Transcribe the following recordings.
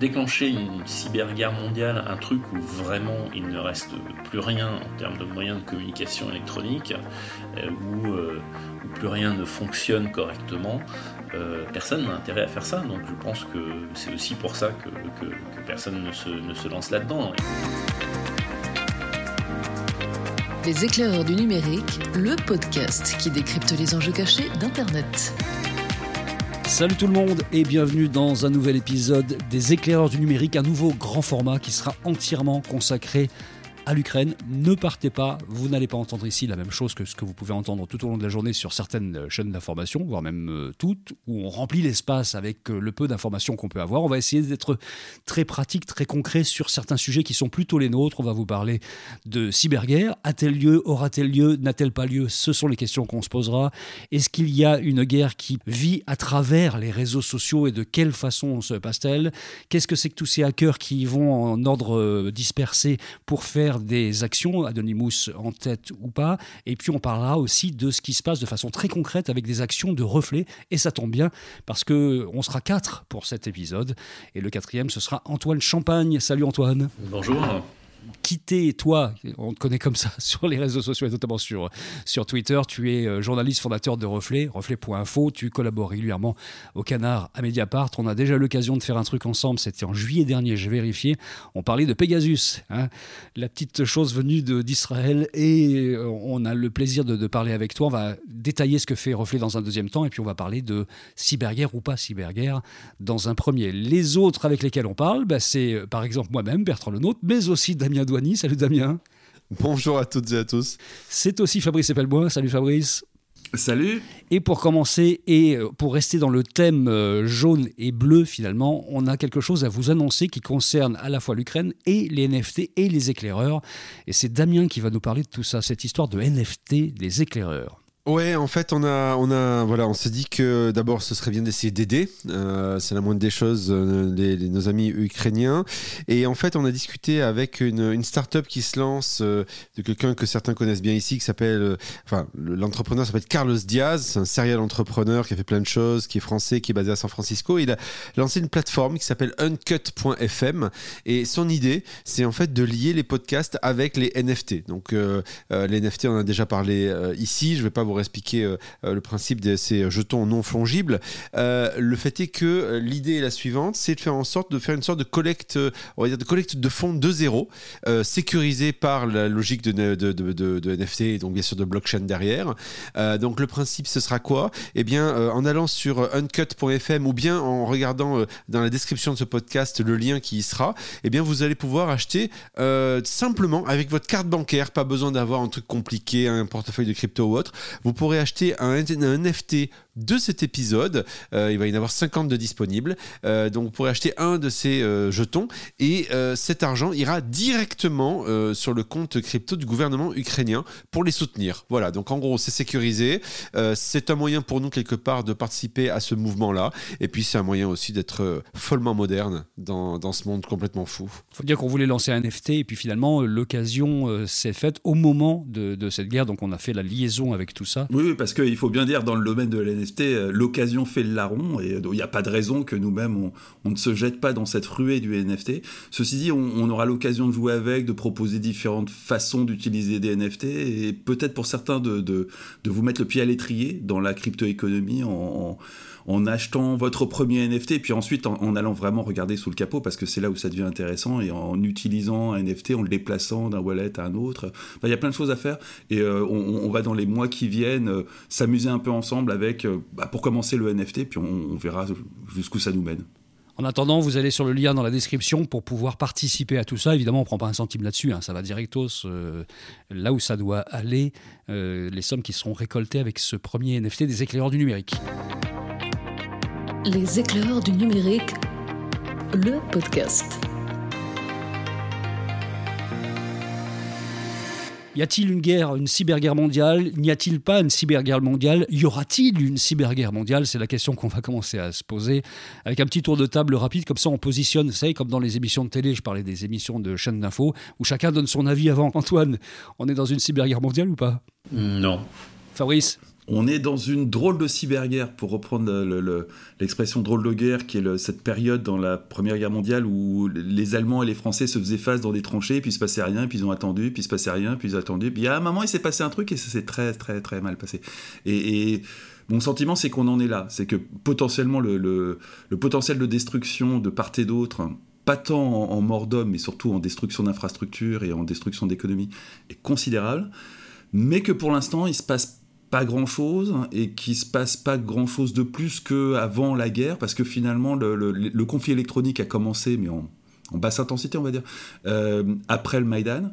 déclencher une cyberguerre mondiale, un truc où vraiment il ne reste plus rien en termes de moyens de communication électronique, euh, où, plus rien ne fonctionne correctement, personne n'a intérêt à faire ça. Donc je pense que c'est aussi pour ça que, personne ne se lance là-dedans. Les éclaireurs du numérique, le podcast qui décrypte les enjeux cachés d'Internet. Salut tout le monde et bienvenue dans un nouvel épisode des éclaireurs du numérique, un nouveau grand format qui sera entièrement consacré l'Ukraine. Ne partez pas, vous n'allez pas entendre ici la même chose que ce que vous pouvez entendre tout au long de la journée sur certaines chaînes d'information, voire même euh, toutes, où on remplit l'espace avec euh, le peu d'informations qu'on peut avoir. On va essayer d'être très pratique, très concret sur certains sujets qui sont plutôt les nôtres. On va vous parler de cyberguerre. A-t-elle lieu? Aura-t-elle lieu? N'a-t-elle pas lieu? Ce sont les questions qu'on se posera. Est-ce qu'il y a une guerre qui vit à travers les réseaux sociaux et de quelle façon se passe-t-elle? Qu'est-ce que c'est que tous ces hackers qui vont en ordre euh, dispersé pour faire des actions, Anonymous en tête ou pas, et puis on parlera aussi de ce qui se passe de façon très concrète avec des actions de reflet, et ça tombe bien parce que on sera quatre pour cet épisode, et le quatrième ce sera Antoine Champagne. Salut Antoine. Bonjour quitter, toi, on te connaît comme ça sur les réseaux sociaux et notamment sur, sur Twitter, tu es euh, journaliste fondateur de Reflet, reflet.info, tu collabores régulièrement au Canard à Mediapart. On a déjà l'occasion de faire un truc ensemble, c'était en juillet dernier, j'ai vérifié. On parlait de Pegasus, hein, la petite chose venue d'Israël, et euh, on a le plaisir de, parler avec toi. On va détailler ce que fait Reflet dans un deuxième temps, et puis on va parler de cyberguerre ou pas cyberguerre dans un premier. Les autres avec lesquels on parle, bah, c'est euh, par exemple moi-même, Bertrand Lenôtre, mais aussi Damien Douani. Salut Damien. Bonjour à toutes et à tous. C'est aussi Fabrice Epelbois. Salut Fabrice. Salut. Et pour commencer, et euh, pour rester dans le thème euh, jaune et bleu finalement, on a quelque chose à vous annoncer qui concerne à la fois l'Ukraine et les NFT et les éclaireurs. Et c'est Damien qui va nous parler de tout ça, cette histoire de NFT des éclaireurs. Ouais, en fait, on a, on a, voilà, on s'est dit que d'abord, ce serait bien d'essayer d'aider. Euh, c'est la moindre des choses, euh, nos amis ukrainiens. Et en fait, on a discuté avec une, une start-up qui se lance euh, de quelqu'un que certains connaissent bien ici, qui s'appelle, enfin, l'entrepreneur s'appelle Carlos Diaz. C'est un serial entrepreneur qui a fait plein de choses, qui est français, qui est basé à San Francisco. Il a lancé une plateforme qui s'appelle uncut.fm. Et son idée, c'est en fait de lier les podcasts avec les NFT. Donc, les NFT, on en a déjà parlé ici. Je vais pas vous expliquer euh, euh, le principe de ces jetons non fongibles. Euh, le fait est que l'idée est la suivante, c'est de faire en sorte de faire une sorte de collecte, on va dire de collecte de fonds de zéro, sécurisé par la logique de, NFT, donc bien sûr de blockchain derrière. donc le principe, ce sera quoi? Eh bien, en allant sur uncut.fm ou bien en regardant dans la description de ce podcast le lien qui y sera, eh bien, vous allez pouvoir acheter simplement avec votre carte bancaire, pas besoin d'avoir un truc compliqué, un portefeuille de crypto ou autre vous pourrez acheter un, NFT de cet épisode. Euh, il va y en avoir 50 de disponibles. Euh, donc vous pourrez acheter un de ces euh, jetons et cet argent ira directement sur le compte crypto du gouvernement ukrainien pour les soutenir. Voilà, donc en gros c'est sécurisé. c'est un moyen pour nous quelque part de participer à ce mouvement-là. Et puis c'est un moyen aussi d'être follement moderne dans, dans, ce monde complètement fou. Il faut dire qu'on voulait lancer un NFT et puis finalement l'occasion s'est faite au moment de, de cette guerre. Donc on a fait la liaison avec tout ça. Oui, parce qu'il faut bien dire dans le domaine de l'NFT, euh, l'occasion fait le larron, et il n'y a pas de raison que nous-mêmes, on, ne se jette pas dans cette ruée du NFT. Ceci dit, on, aura l'occasion de jouer avec, de proposer différentes façons d'utiliser des NFT, et peut-être pour certains de, vous mettre le pied à l'étrier dans la crypto-économie en achetant votre premier NFT, puis ensuite en, allant vraiment regarder sous le capot, parce que c'est là où ça devient intéressant, et en utilisant un NFT, en le déplaçant d'un wallet à un autre. Il y a plein de choses à faire, et euh, on, va dans les mois qui viennent euh, s'amuser un peu ensemble avec, euh, bah, pour commencer le NFT, puis on, verra jusqu'où ça nous mène. En attendant, vous allez sur le lien dans la description pour pouvoir participer à tout ça. Évidemment, on ne prend pas un centime là-dessus, hein. ça va directos là où ça doit aller, les sommes qui seront récoltées avec ce premier NFT des éclaireurs du numérique. Les éclaireurs du numérique, le podcast. Y a-t-il une guerre, une cyberguerre mondiale? N'y a-t-il pas une cyberguerre mondiale? Y aura-t-il une cyberguerre mondiale? C'est la question qu'on va commencer à se poser avec un petit tour de table rapide, comme ça on positionne, vous savez, comme dans les émissions de télé, je parlais des émissions de chaînes d'infos, où chacun donne son avis avant. Antoine, on est dans une cyberguerre mondiale ou pas? Non. Fabrice? On est dans une drôle de cyberguerre, pour reprendre l'expression drôle de guerre, qui est cette période dans la Première Guerre mondiale où les Allemands et les Français se faisaient face dans des tranchées, puis il se passait rien, puis ils ont attendu, puis il se passait rien, puis ils ont attendu. Puis à un moment, il s'est passé un truc et ça s'est très, très, très mal passé. Et, mon sentiment, c'est qu'on en est là. C'est que potentiellement, le, potentiel de destruction de part et d'autre, pas tant en, en mort d'hommes, mais surtout en destruction d'infrastructures et en destruction d'économies, est considérable. Mais que pour l'instant, il se passe pas grand chose et qu'il se passe pas grand chose de plus qu'avant la guerre parce que finalement le, conflit électronique a commencé mais en, basse intensité on va dire euh, après le Maïdan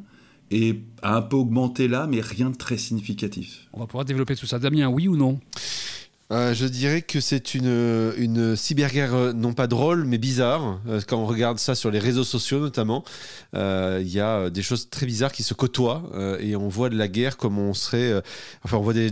et a un peu augmenté là mais rien de très significatif. On va pouvoir développer tout ça. Damien, oui ou non? Euh, je dirais que c'est une, une cyberguerre euh, non pas drôle mais bizarre. quand on regarde ça sur les réseaux sociaux notamment, il y a des choses très bizarres qui se côtoient et on voit de la guerre comme on serait. enfin, on voit des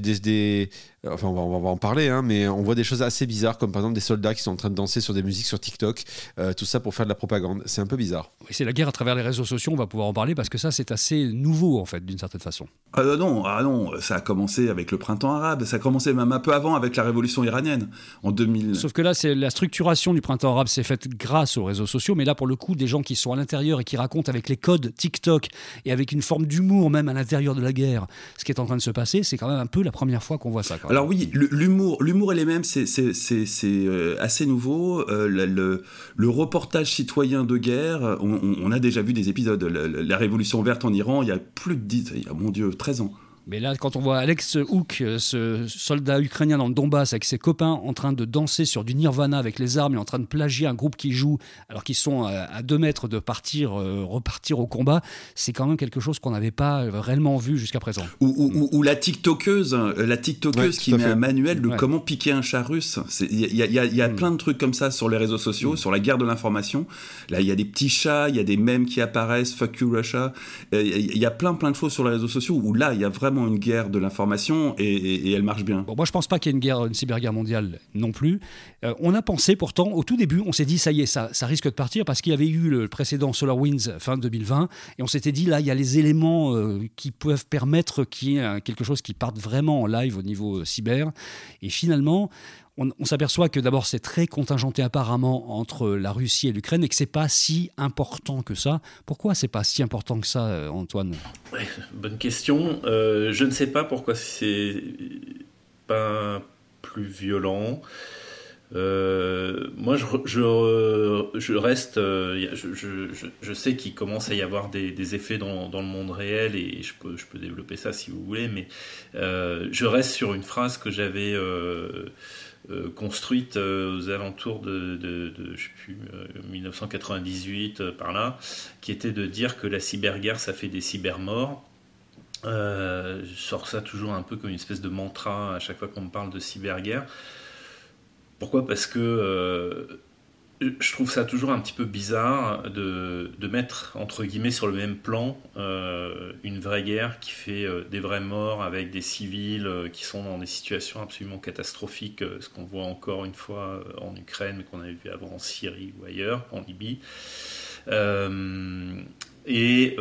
Enfin, on va, on va en parler, hein, mais on voit des choses assez bizarres, comme par exemple des soldats qui sont en train de danser sur des musiques sur TikTok, euh, tout ça pour faire de la propagande. C'est un peu bizarre. c'est la guerre à travers les réseaux sociaux, on va pouvoir en parler, parce que ça, c'est assez nouveau, en fait, d'une certaine façon. Ah non, ah non, ça a commencé avec le printemps arabe, ça a commencé même un peu avant avec la révolution iranienne, en 2000. Sauf que là, c'est la structuration du printemps arabe s'est faite grâce aux réseaux sociaux, mais là, pour le coup, des gens qui sont à l'intérieur et qui racontent avec les codes TikTok et avec une forme d'humour même à l'intérieur de la guerre, ce qui est en train de se passer, c'est quand même un peu la première fois qu'on voit ça. Alors oui, l'humour l'humour, et les mêmes, c'est euh, assez nouveau. Euh, le, reportage citoyen de guerre, on, a déjà vu des épisodes. La, la, Révolution verte en Iran, il y a plus de 10, il y a, mon Dieu, 13 ans. Mais là, quand on voit Alex Hook, euh, ce soldat ukrainien dans le Donbass, avec ses copains en train de danser sur du Nirvana avec les armes et en train de plagier un groupe qui joue alors qu'ils sont à deux mètres de partir, euh, repartir au combat, c'est quand même quelque chose qu'on n'avait pas réellement vu jusqu'à présent. Ou, la TikTokeuse, euh, la TikTokeuse qui met un manuel de comment piquer un chat russe. Il y a, mm. plein de trucs comme ça sur les réseaux sociaux, mm. sur la guerre de l'information. Là, il y a des petits chats, il y a des mèmes qui apparaissent, fuck you Russia. Il y a plein plein de choses sur les réseaux sociaux où là, il y a vraiment une guerre de l'information et, elle marche bien. Moi, je pense pas qu'il y ait une guerre, une cyberguerre mondiale non plus. Euh, on a pensé pourtant, au tout début, on s'est dit, ça y est, ça, ça risque de partir parce qu'il y avait eu le précédent SolarWinds fin 2020 et on s'était dit, là, il y a les éléments euh, qui peuvent permettre qu'il y ait quelque chose qui parte vraiment en live au niveau euh, cyber. Et finalement, on, s'aperçoit que d'abord c'est très contingenté apparemment entre la Russie et l'Ukraine et que c'est pas si important que ça. Pourquoi c'est pas si important que ça, euh, Antoine? Bonne question. Euh, je ne sais pas pourquoi c'est pas plus violent. Euh, moi, je, reste. je, sais qu'il commence à y avoir des, effets dans, le monde réel et je peux, développer ça si vous voulez, mais je reste sur une phrase que j'avais construite euh, aux alentours de, de, je sais plus, 1998 euh, par là, qui était de dire que la cyberguerre ça fait des cybermorts. je sors ça toujours un peu comme une espèce de mantra à chaque fois qu'on me parle de cyberguerre. Pourquoi? Parce que je trouve ça toujours un petit peu bizarre de, mettre entre guillemets sur le même plan euh, une vraie guerre qui fait euh, des vrais morts avec des civils euh, qui sont dans des situations absolument catastrophiques, ce qu'on voit encore une fois en Ukraine, qu'on avait vu avant en Syrie ou ailleurs, en Libye. Et,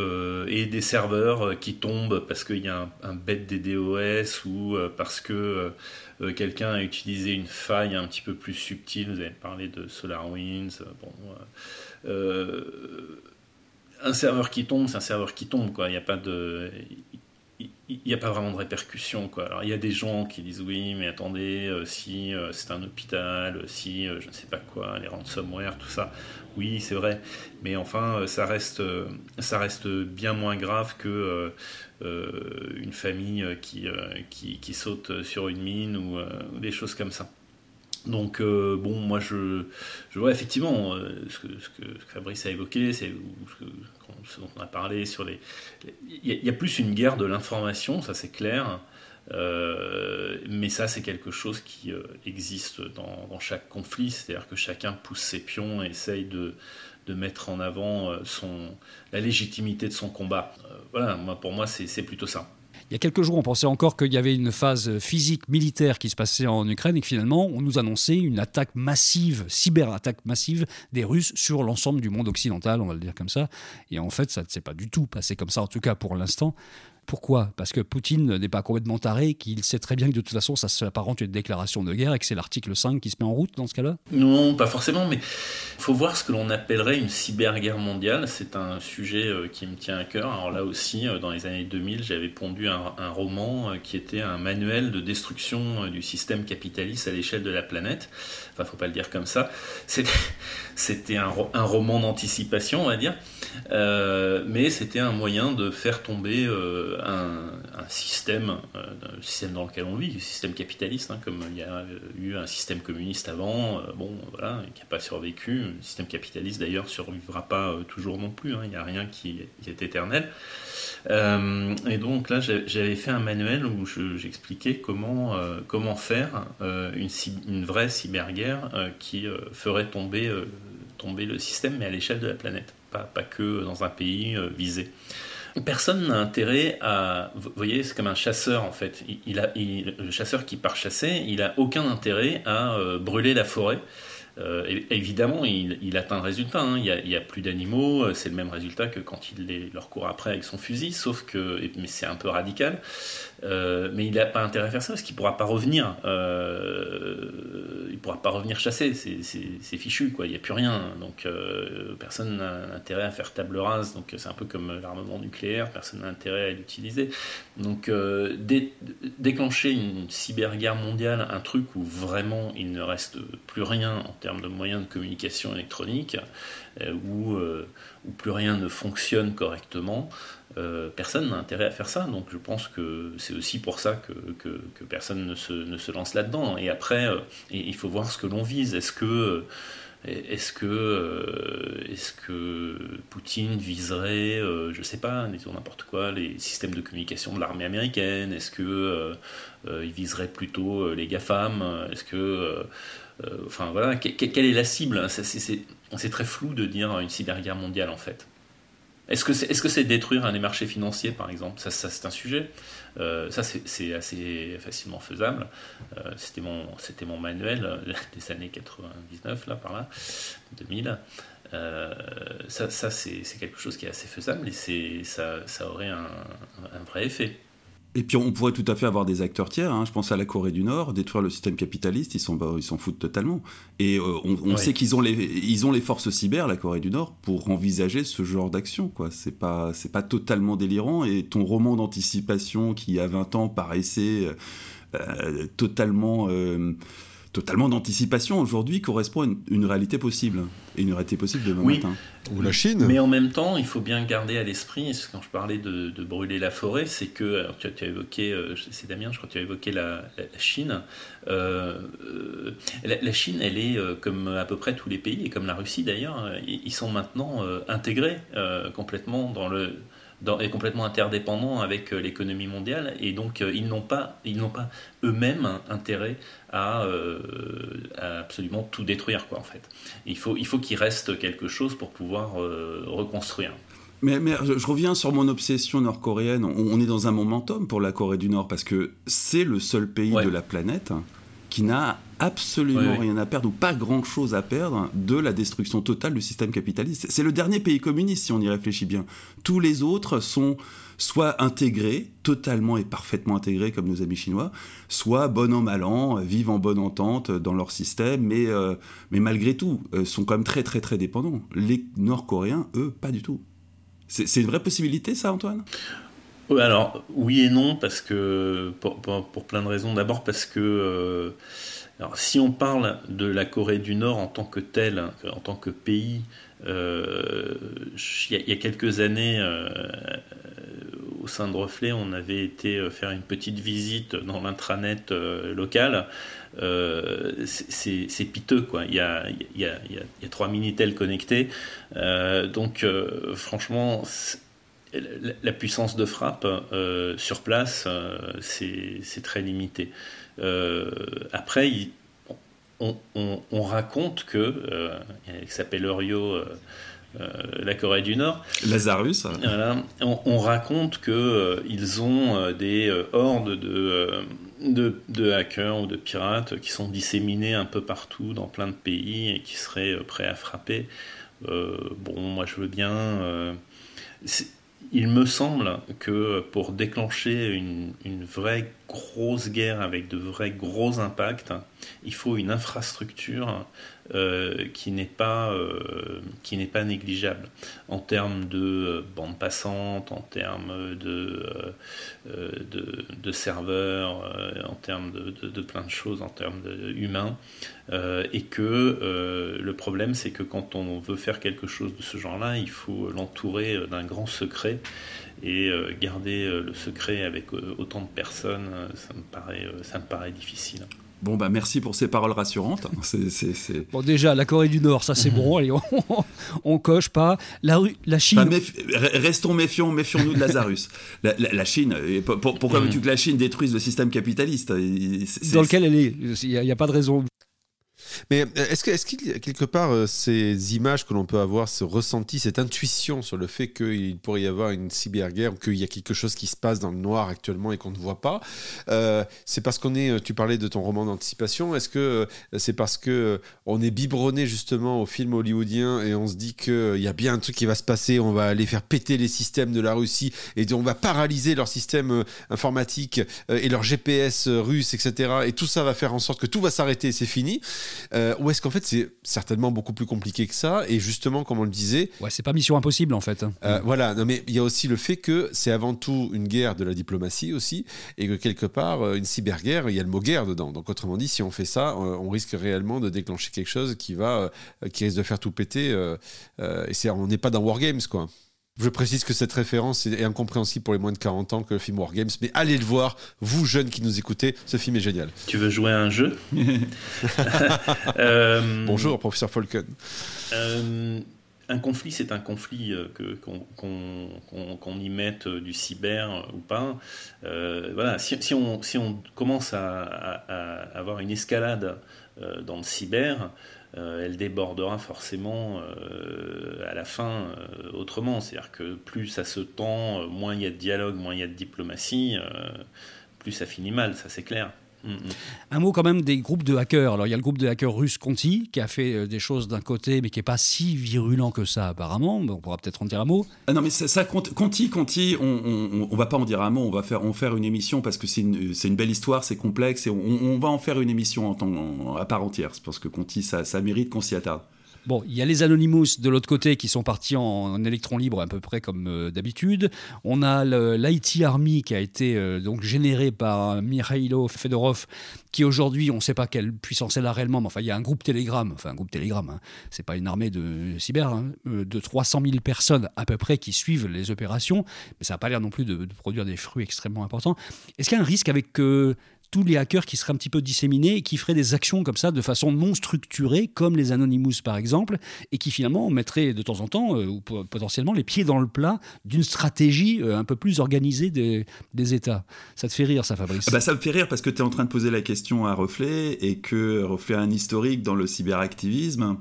et, des serveurs qui tombent parce qu'il y a un, un bête des DOS ou parce que euh, quelqu'un a utilisé une faille un petit peu plus subtile. Vous avez parlé de SolarWinds. Euh, bon, euh, un serveur qui tombe, c'est un serveur qui tombe. Quoi. Il n'y a pas de il n'y a pas vraiment de répercussions. Quoi. Alors, il y a des gens qui disent oui, mais attendez, si c'est un hôpital, si je ne sais pas quoi, les ransomware, tout ça. Oui, c'est vrai. Mais enfin, ça reste, ça reste bien moins grave que une famille euh, qui, euh, qui, qui, saute sur une mine ou, des choses comme ça. Donc, bon, moi, je, je vois effectivement ce, que, ce, que, Fabrice a évoqué, c'est ce, dont on a parlé sur les. Il y, a plus une guerre de l'information, ça c'est clair. mais ça, c'est quelque chose qui existe dans, chaque conflit, c'est-à-dire que chacun pousse ses pions et essaye de, de mettre en avant euh, son, la légitimité de son combat. Euh, voilà, moi, pour moi, c'est plutôt ça. Il y a quelques jours, on pensait encore qu'il y avait une phase physique militaire qui se passait en Ukraine et que finalement, on nous annonçait une attaque massive, cyberattaque massive des Russes sur l'ensemble du monde occidental, on va le dire comme ça. Et en fait, ça ne s'est pas du tout passé comme ça, en tout cas pour l'instant. Pourquoi? Parce que Poutine n'est pas complètement taré, qu'il sait très bien que de toute façon ça s'apparente à une déclaration de guerre et que c'est l'article 5 qui se met en route dans ce cas-là? Non, pas forcément, mais il faut voir ce que l'on appellerait une cyberguerre mondiale. C'est un sujet euh, qui me tient à cœur. Alors là aussi, euh, dans les années 2000, j'avais pondu un, roman euh, qui était un manuel de destruction du système capitaliste à l'échelle de la planète. Enfin, faut pas le dire comme ça. C'était un, un, roman d'anticipation, on va dire. Mais c'était un moyen de faire tomber un, système, un système dans lequel on vit, un système capitaliste, hein, comme il y a eu un système communiste avant, bon, voilà, qui n'a pas survécu. Le système capitaliste, d'ailleurs, survivra pas toujours non plus. Hein. Il n'y a rien qui, est éternel. Euh, et donc là, j'avais fait un manuel où j'expliquais comment, euh, faire euh, une, vraie cyberguerre qui ferait tomber le système, mais à l'échelle de la planète, pas, que dans un pays visé. Personne n'a intérêt à. Vous voyez, c'est comme un chasseur en fait. Il, a, le chasseur qui part chasser, il a aucun intérêt à brûler la forêt euh, évidemment, il, atteint le résultat. Hein. Il n'y a, plus d'animaux, euh, c'est le même résultat que quand il les, leur court après avec son fusil, sauf que, mais c'est un peu radical. Euh, mais il n'a pas intérêt à faire ça parce qu'il ne pourra pas revenir. Il pourra pas revenir chasser, c'est fichu, quoi. Il n'y a plus rien. Donc personne n'a intérêt à faire table rase. Donc c'est un peu comme l'armement nucléaire, personne n'a intérêt à l'utiliser. Donc déclencher une cyberguerre mondiale, un truc où vraiment il ne reste plus rien en termes de moyens de communication électronique, euh, où, euh, où, plus rien ne fonctionne correctement, euh, personne n'a intérêt à faire ça. Donc je pense que c'est aussi pour ça que, personne ne se, lance là-dedans. Et après, il faut voir ce que l'on vise. Est-ce que Poutine viserait, je ne sais pas, disons n'importe quoi, les systèmes de communication de l'armée américaine? Est-ce que il viserait plutôt les GAFAM? Est-ce que enfin voilà, quelle est la cible C'est très flou de dire une cyberguerre mondiale en fait. Est-ce que c'est est -ce détruire un des marchés financiers, par exemple? Ça, c'est un sujet. Euh, ça, c'est assez facilement faisable. Euh, C'était mon, mon manuel euh, des années 99, là, par là, 2000. Euh, ça, ça c'est quelque chose qui est assez faisable et ça, ça aurait un vrai effet. Et puis on pourrait tout à fait avoir des acteurs tiers. Hein. Je pense à la Corée du Nord, détruire le système capitaliste, ils s'en ils s'en foutent totalement. Et euh, on, sait qu'ils ont les ils ont les forces cyber, la Corée du Nord, pour envisager ce genre d'action. Quoi, c'est pas c'est pas totalement délirant. Et ton roman d'anticipation qui il y a 20 ans paraissait euh, euh, totalement d'anticipation aujourd'hui correspond à une, réalité possible et une réalité possible demain oui. matin. Ou la Chine. Mais en même temps, il faut bien garder à l'esprit, quand je parlais de, brûler la forêt, c'est que, alors tu, as, évoqué, euh, c'est Damien, je crois que tu as évoqué la, Chine. Euh, euh, la, Chine, elle est comme à peu près tous les pays, et comme la Russie d'ailleurs, ils sont maintenant intégrés complètement dans le est complètement interdépendant avec euh, l'économie mondiale et donc euh, ils n'ont pas, ils n'ont pas eux-mêmes intérêt euh, à, absolument tout détruire quoi en fait. Il faut, il faut qu'il reste quelque chose pour pouvoir reconstruire. Mais, mais, je reviens sur mon obsession nord-coréenne. On, est dans un momentum pour la Corée du Nord parce que c'est le seul pays de la planète qui n'a absolument rien à perdre ou pas grand-chose à perdre de la destruction totale du système capitaliste. C'est le dernier pays communiste si on y réfléchit bien. Tous les autres sont soit intégrés, totalement et parfaitement intégrés comme nos amis chinois, soit bon an mal an, vivent en bonne entente dans leur système, mais, euh, mais malgré tout euh, sont quand même très très très dépendants. Les Nord-Coréens, eux, pas du tout. C'est une vraie possibilité ça, Antoine? Alors oui et non parce que pour, pour, plein de raisons. D'abord parce que euh, alors, si on parle de la Corée du Nord en tant que telle, en tant que pays, euh, il, y a, quelques années, euh, au sein de Reflet, on avait été faire une petite visite dans l'intranet local. c'est piteux, quoi. Il y a, y a, a connectés. donc, franchement, la puissance de frappe euh, sur place, euh, c'est très limité. Euh, après, on, raconte que, il s'appelle Eurio, la Corée du Nord. Lazarus. on, raconte qu'ils ont des hordes de, de, de, hackers ou de pirates qui sont disséminés un peu partout dans plein de pays et qui seraient prêts à frapper. bon, moi je veux bien il me semble que pour déclencher une, vraie grosse guerre avec de vrais gros impacts, il faut une infrastructure euh, qui n'est pas, euh, qui n'est pas négligeable en termes de bande passante, en termes de, euh, de, de, serveurs, en termes de, de, plein de choses, en termes humains. et que le problème, c'est que quand on veut faire quelque chose de ce genre-là, il faut l'entourer d'un grand secret et garder le secret avec autant de personnes, ça me paraît, ça me paraît difficile. Bon, bah merci pour ces paroles rassurantes. Bon, déjà, la Corée du Nord, ça c'est bon, allez, on, coche pas. La, la Chine. restons méfiants, méfions-nous de Lazarus. la, Chine, pourquoi veux-tu que la Chine détruise le système capitaliste? Dans lequel elle est, il n'y a, pas de raison. Mais euh, est-ce qu'il y a quelque part euh, ces images que l'on peut avoir, ce ressenti, cette intuition sur le fait qu'il pourrait y avoir une cyberguerre qu'il y a quelque chose qui se passe dans le noir actuellement et qu'on ne voit pas euh, C'est parce qu'on est, tu parlais de ton roman d'anticipation, est-ce que c'est parce que on est biberonné justement au film hollywoodien et on se dit qu'il y a bien un truc qui va se passer, on va aller faire péter les systèmes de la Russie et on va paralyser leur système informatique et leur GPS russe, etc. Et tout ça va faire en sorte que tout va s'arrêter et c'est fini euh, ou est-ce qu'en fait c'est certainement beaucoup plus compliqué que ça Et justement, comme on le disait. Ouais, c'est pas mission impossible en fait. Euh, voilà, non, mais il y a aussi le fait que c'est avant tout une guerre de la diplomatie aussi, et que quelque part, euh, une cyberguerre, il y a le mot guerre dedans. Donc autrement dit, si on fait ça, on risque réellement de déclencher quelque chose qui va, qui risque de faire tout péter. et c'est, on n'est pas dans Wargames, quoi. Je précise que cette référence est incompréhensible pour les moins de 40 ans que le film Wargames, mais allez le voir, vous jeunes qui nous écoutez, ce film est génial. Tu veux jouer à un jeu? Euh, Bonjour, professeur Falcon. Euh, un conflit, c'est un conflit euh, que, qu'on, y mette du cyber ou pas. voilà, si, on, si on commence à, à avoir une escalade dans le cyber, euh, elle débordera forcément euh, à la fin euh, autrement. C'est-à-dire que plus ça se tend, moins il y a de dialogue, moins il y a de diplomatie, plus ça finit mal, ça c'est clair. Un mot quand même des groupes de hackers. Alors il y a le groupe de hackers russe Conti qui a fait euh, des choses d'un côté mais qui n'est pas si virulent que ça apparemment. On pourra peut-être en dire un mot. Ah non mais ça, ça Conti, Conti, on, on, va pas en dire un mot. On va faire, on faire une émission parce que c'est une, une, belle histoire, c'est complexe et on, va en faire une émission en temps, à part entière parce que Conti ça, ça mérite qu'on s'y attarde. Bon, il y a les Anonymous de l'autre côté qui sont partis en, électron libre à peu près comme euh, d'habitude. On a l'IT Army qui a été euh, donc généré par Mikhailo Fedorov, qui aujourd'hui, on ne sait pas quelle puissance elle a réellement, mais enfin, il y a un groupe Telegram, enfin un groupe Telegram, hein. c'est pas une armée de cyber, hein, euh, de 300 000 personnes à peu près qui suivent les opérations, mais ça n'a pas l'air non plus de, produire des fruits extrêmement importants. Est-ce qu'il y a un risque avec tous les hackers qui seraient un petit peu disséminés et qui feraient des actions comme ça de façon non structurée, comme les Anonymous par exemple, et qui finalement mettraient de temps en temps, euh, ou potentiellement, les pieds dans le plat d'une stratégie euh, un peu plus organisée des, États. Ça te fait rire, ça, Fabrice? Bah, Ça me fait rire parce que tu es en train de poser la question à Reflet et que Reflet a un historique dans le cyberactivisme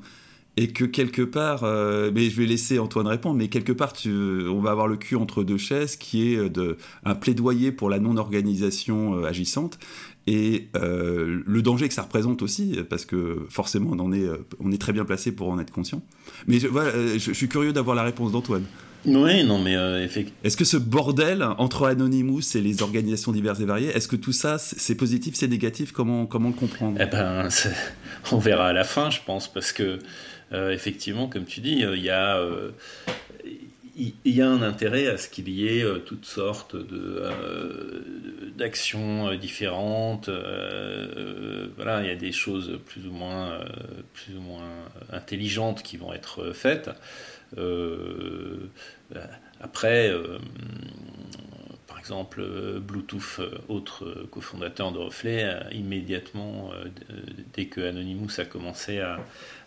et que quelque part, euh, mais je vais laisser Antoine répondre, mais quelque part, tu, on va avoir le cul entre deux chaises, qui est de, un plaidoyer pour la non-organisation euh, agissante, et euh, le danger que ça représente aussi, parce que forcément, on, en est, on est très bien placé pour en être conscient. Mais je, voilà, je, suis curieux d'avoir la réponse d'Antoine. Oui, non, mais effectivement. Est-ce que ce bordel entre Anonymous et les organisations diverses et variées, est-ce que tout ça, c'est positif, c'est négatif? Comment, comment le comprendre? Eh ben, on verra à la fin, je pense, parce que euh, effectivement, comme tu dis, euh, il y a euh, il y a un intérêt à ce qu'il y ait toutes sortes d'actions différentes. il y a des choses plus ou moins, plus ou moins intelligentes qui vont être faites. après, exemple, Bluetooth, autre cofondateur de Reflet, immédiatement, dès que Anonymous a commencé à,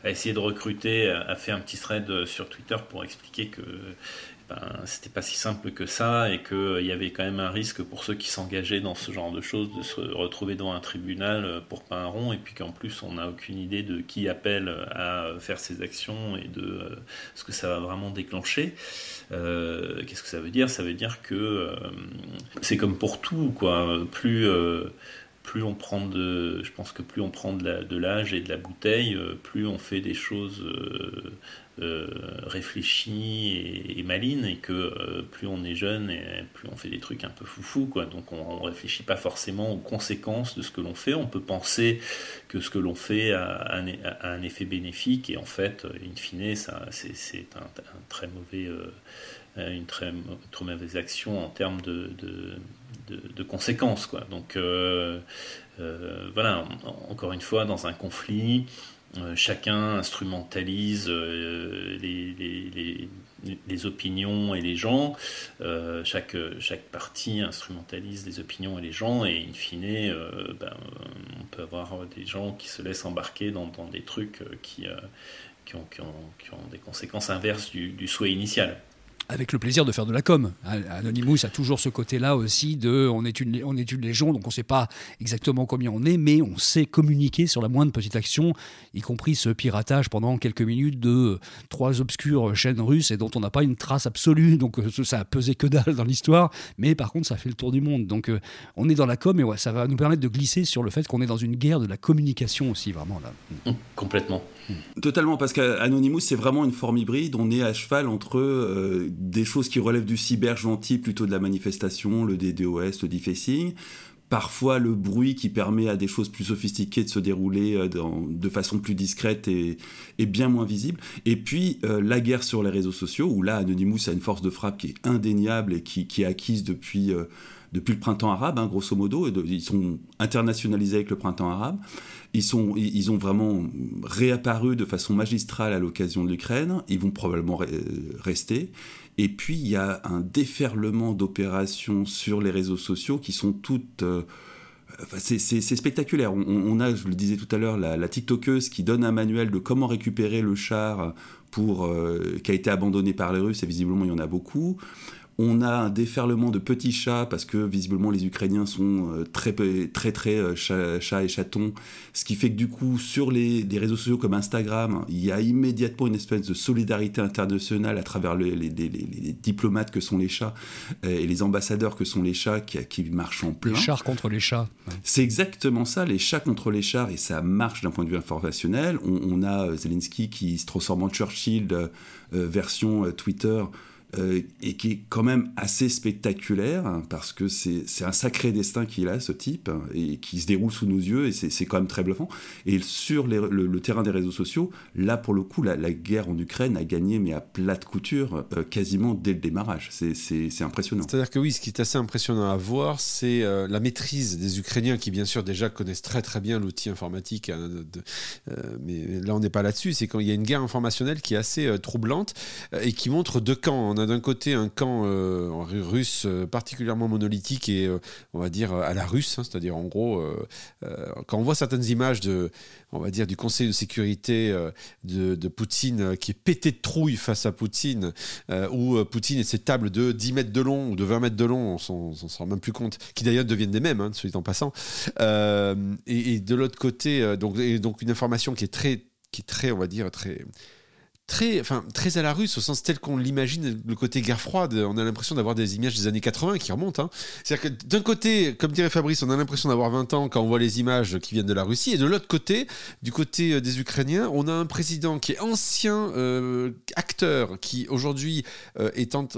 a essayé de recruter, a fait un petit thread euh, sur Twitter pour expliquer que c'était pas si simple que ça et qu'il euh, y avait quand même un risque pour ceux qui s'engageaient dans ce genre de choses de se retrouver devant un tribunal euh, pour pas un rond et puis qu'en plus on n'a aucune idée de qui appelle à faire ces actions et de ce que ça va vraiment déclencher. Qu'est-ce que ça veut dire? Ça veut dire que c'est comme pour tout, quoi. Plus plus on prend de, je pense que plus on prend de l'âge et de la bouteille, euh, plus on fait des choses euh, réfléchie et, maline et que plus on est jeune et plus on fait des trucs un peu foufou quoi donc on, ne réfléchit pas forcément aux conséquences de ce que l'on fait on peut penser que ce que l'on fait a, un, effet bénéfique et en fait in fine ça c'est un, très mauvais une très, mauvaise action en termes de, de, conséquences. Quoi. Donc euh, euh, voilà, encore une fois, dans un conflit, euh, chacun instrumentalise les, les, opinions et les gens, chaque, chaque partie instrumentalise les opinions et les gens, et in fine, ben, on peut avoir des gens qui se laissent embarquer dans, des trucs qui, qui, ont, qui, ont, qui, ont, des conséquences inverses du souhait initial avec le plaisir de faire de la com. Anonymous a toujours ce côté-là aussi de on est une, on est une légion, donc on ne sait pas exactement combien on est, mais on sait communiquer sur la moindre petite action, y compris ce piratage pendant quelques minutes de trois obscures chaînes russes et dont on n'a pas une trace absolue, donc euh, ça a pesé que dalle dans l'histoire, mais par contre ça fait le tour du monde. Donc euh, on est dans la com et ouais, ça va nous permettre de glisser sur le fait qu'on est dans une guerre de la communication aussi, vraiment là. Complètement. Totalement, parce qu'Anonymous, c'est vraiment une forme hybride. On est à cheval entre euh, des choses qui relèvent du cyber gentil, plutôt de la manifestation, le DDoS, le defacing. Parfois, le bruit qui permet à des choses plus sophistiquées de se dérouler euh, de façon plus discrète et, bien moins visible. Et puis, euh, la guerre sur les réseaux sociaux, où là, Anonymous a une force de frappe qui est indéniable et qui, est acquise depuis depuis le printemps arabe, hein, grosso modo. Ils sont internationalisés avec le printemps arabe. Ils, sont, ils ont vraiment réapparu de façon magistrale à l'occasion de l'Ukraine. Ils vont probablement rester. Et puis, il y a un déferlement d'opérations sur les réseaux sociaux qui sont toutes... Euh, c'est spectaculaire. On, a, je le disais tout à l'heure, la, la, qui donne un manuel de comment récupérer le char pour, euh, qui a été abandonné par les Russes, et visiblement il y en a beaucoup. On a un déferlement de petits chats parce que visiblement les Ukrainiens sont euh, très très très euh, chats et chatons, ce qui fait que du coup sur les, réseaux sociaux comme Instagram, il y a immédiatement une espèce de solidarité internationale à travers les, diplomates que sont les chats euh, et les ambassadeurs que sont les chats qui, marchent en plein. Les chats contre les chats. C'est exactement ça, les chats contre les chats et ça marche d'un point de vue informationnel. On, a Zelensky qui se transforme en Churchill version Twitter euh, et qui est quand même assez spectaculaire hein, parce que c'est un sacré destin qu'il a ce type et qui se déroule sous nos yeux et c'est quand même très bluffant. Et sur le, terrain des réseaux sociaux, là pour le coup, la, guerre en Ukraine a gagné mais à plate couture euh, quasiment dès le démarrage. C'est impressionnant. C'est-à-dire que oui, ce qui est assez impressionnant à voir, c'est euh, la maîtrise des Ukrainiens qui bien sûr déjà connaissent très très bien l'outil informatique. Hein, mais là on n'est pas là-dessus. C'est quand il y a une guerre informationnelle qui est assez troublante et qui montre deux camps on a d'un côté un camp euh, russe euh, particulièrement monolithique et euh, on va dire à la russe, hein, c'est-à-dire en gros, quand on voit certaines images de, on va dire du Conseil de sécurité de, Poutine qui est pété de trouille face à Poutine, où Poutine et ses tables de 10 mètres de long ou de 20 mètres de long, on s'en rend même plus compte, qui d'ailleurs deviennent des mêmes, hein, celui en passant. Et, de l'autre côté, donc, donc une information qui est très, qui est très, on va dire très très, enfin, très à la russe, au sens tel qu'on l'imagine, le côté guerre froide. On a l'impression d'avoir des images des années 80 qui remontent. Hein. C'est-à-dire que d'un côté, comme dirait Fabrice, on a l'impression d'avoir 20 ans quand on voit les images qui viennent de la Russie. Et de l'autre côté, du côté euh, des Ukrainiens, on a un président qui est ancien euh, acteur, qui aujourd'hui euh,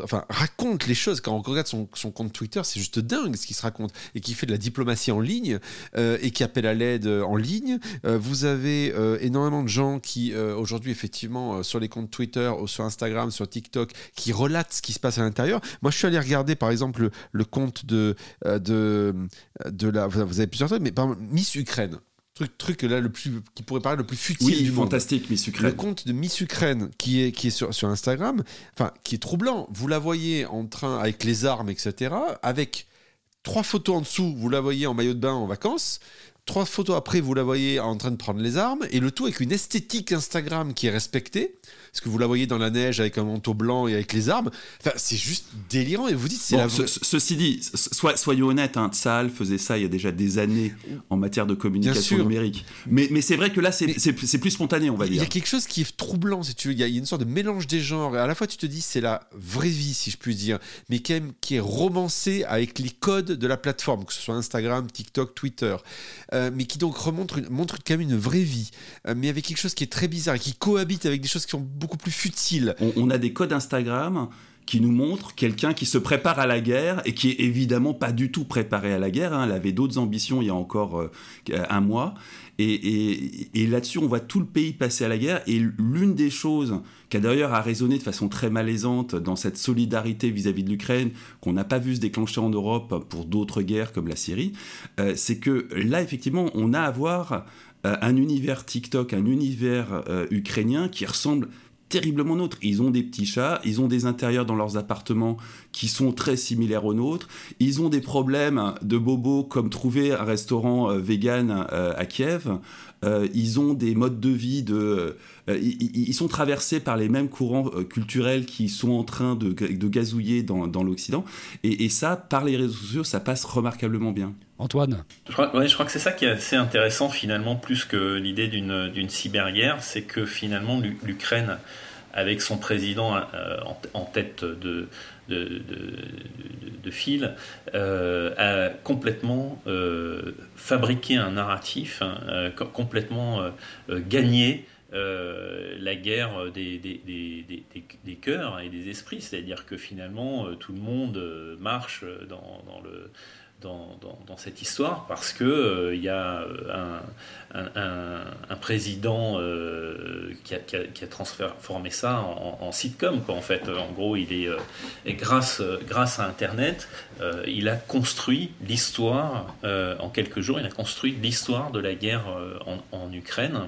enfin, raconte les choses. Quand on regarde son, compte Twitter, c'est juste dingue ce qu'il se raconte. Et qui fait de la diplomatie en ligne et qui appelle à l'aide en ligne. vous avez énormément de gens qui, aujourd'hui, effectivement, sur les comptes Twitter ou sur Instagram, sur TikTok, qui relatent ce qui se passe à l'intérieur. Moi, je suis allé regarder, par exemple, le, compte de, euh, de, de la. Vous avez plusieurs trucs, mais par exemple, Miss Ukraine. Truc, truc là le plus qui pourrait paraître le plus futile oui, du fantastique Miss Ukraine. Le compte de Miss Ukraine qui est qui est sur, sur Instagram, enfin qui est troublant. Vous la voyez en train avec les armes etc. Avec trois photos en dessous, vous la voyez en maillot de bain en vacances. Trois photos après, vous la voyez en train de prendre les armes, et le tout avec une esthétique Instagram qui est respectée. Parce que vous la voyez dans la neige avec un manteau blanc et avec les armes. Enfin, c'est juste délirant. Et vous dites, c'est la... ceci dit, soyons honnêtes, hein, Tsahal faisait ça il y a déjà des années en matière de communication numérique. Mais, mais c'est vrai que là, c'est plus spontané, on va dire. Il y a quelque chose qui est troublant, si tu veux. Il y a une sorte de mélange des genres. Et à la fois, tu te dis, c'est la vraie vie, si je puis dire, mais quand même qui est romancée avec les codes de la plateforme, que ce soit Instagram, TikTok, Twitter. Euh, mais qui donc remontre montre quand même une vraie vie, mais avec quelque chose qui est très bizarre et qui cohabite avec des choses qui sont beaucoup plus futiles. On, a des codes Instagram qui nous montrent quelqu'un qui se prépare à la guerre et qui est évidemment pas du tout préparé à la guerre. Hein. Elle avait d'autres ambitions il y a encore un mois. Et, là-dessus, on voit tout le pays passer à la guerre. Et l'une des choses qui a d'ailleurs résonné de façon très malaisante dans cette solidarité vis-à-vis de l'Ukraine, qu'on n'a pas vu se déclencher en Europe pour d'autres guerres comme la Syrie, euh, c'est que là, effectivement, on a à voir euh, un univers TikTok, un univers euh, ukrainien qui ressemble terriblement nôtres. Ils ont des petits chats, ils ont des intérieurs dans leurs appartements qui sont très similaires aux nôtres, ils ont des problèmes de bobo comme trouver un restaurant euh, vegan euh, à Kiev, euh, ils ont des modes de vie de... ils, sont traversés par les mêmes courants culturels qui sont en train de, de gazouiller dans, dans l'Occident, et, et ça, par les réseaux sociaux, ça passe remarquablement bien. Antoine je crois, je crois que c'est ça qui est assez intéressant finalement, plus que l'idée d'une cyberguerre, c'est que finalement l'Ukraine, avec son président euh, en, tête de, de, de, fil, euh, a complètement euh, fabriqué un narratif, hein, complètement gagné. la guerre des, des, cœurs et des esprits, c'est-à-dire que finalement tout le monde marche dans le, dans, cette histoire parce que euh, y a euh, un, président euh, qui, a, transformé ça en, sitcom en fait. En gros il est grâce à internet il a construit l'histoire en quelques jours il a construit l'histoire de la guerre en Ukraine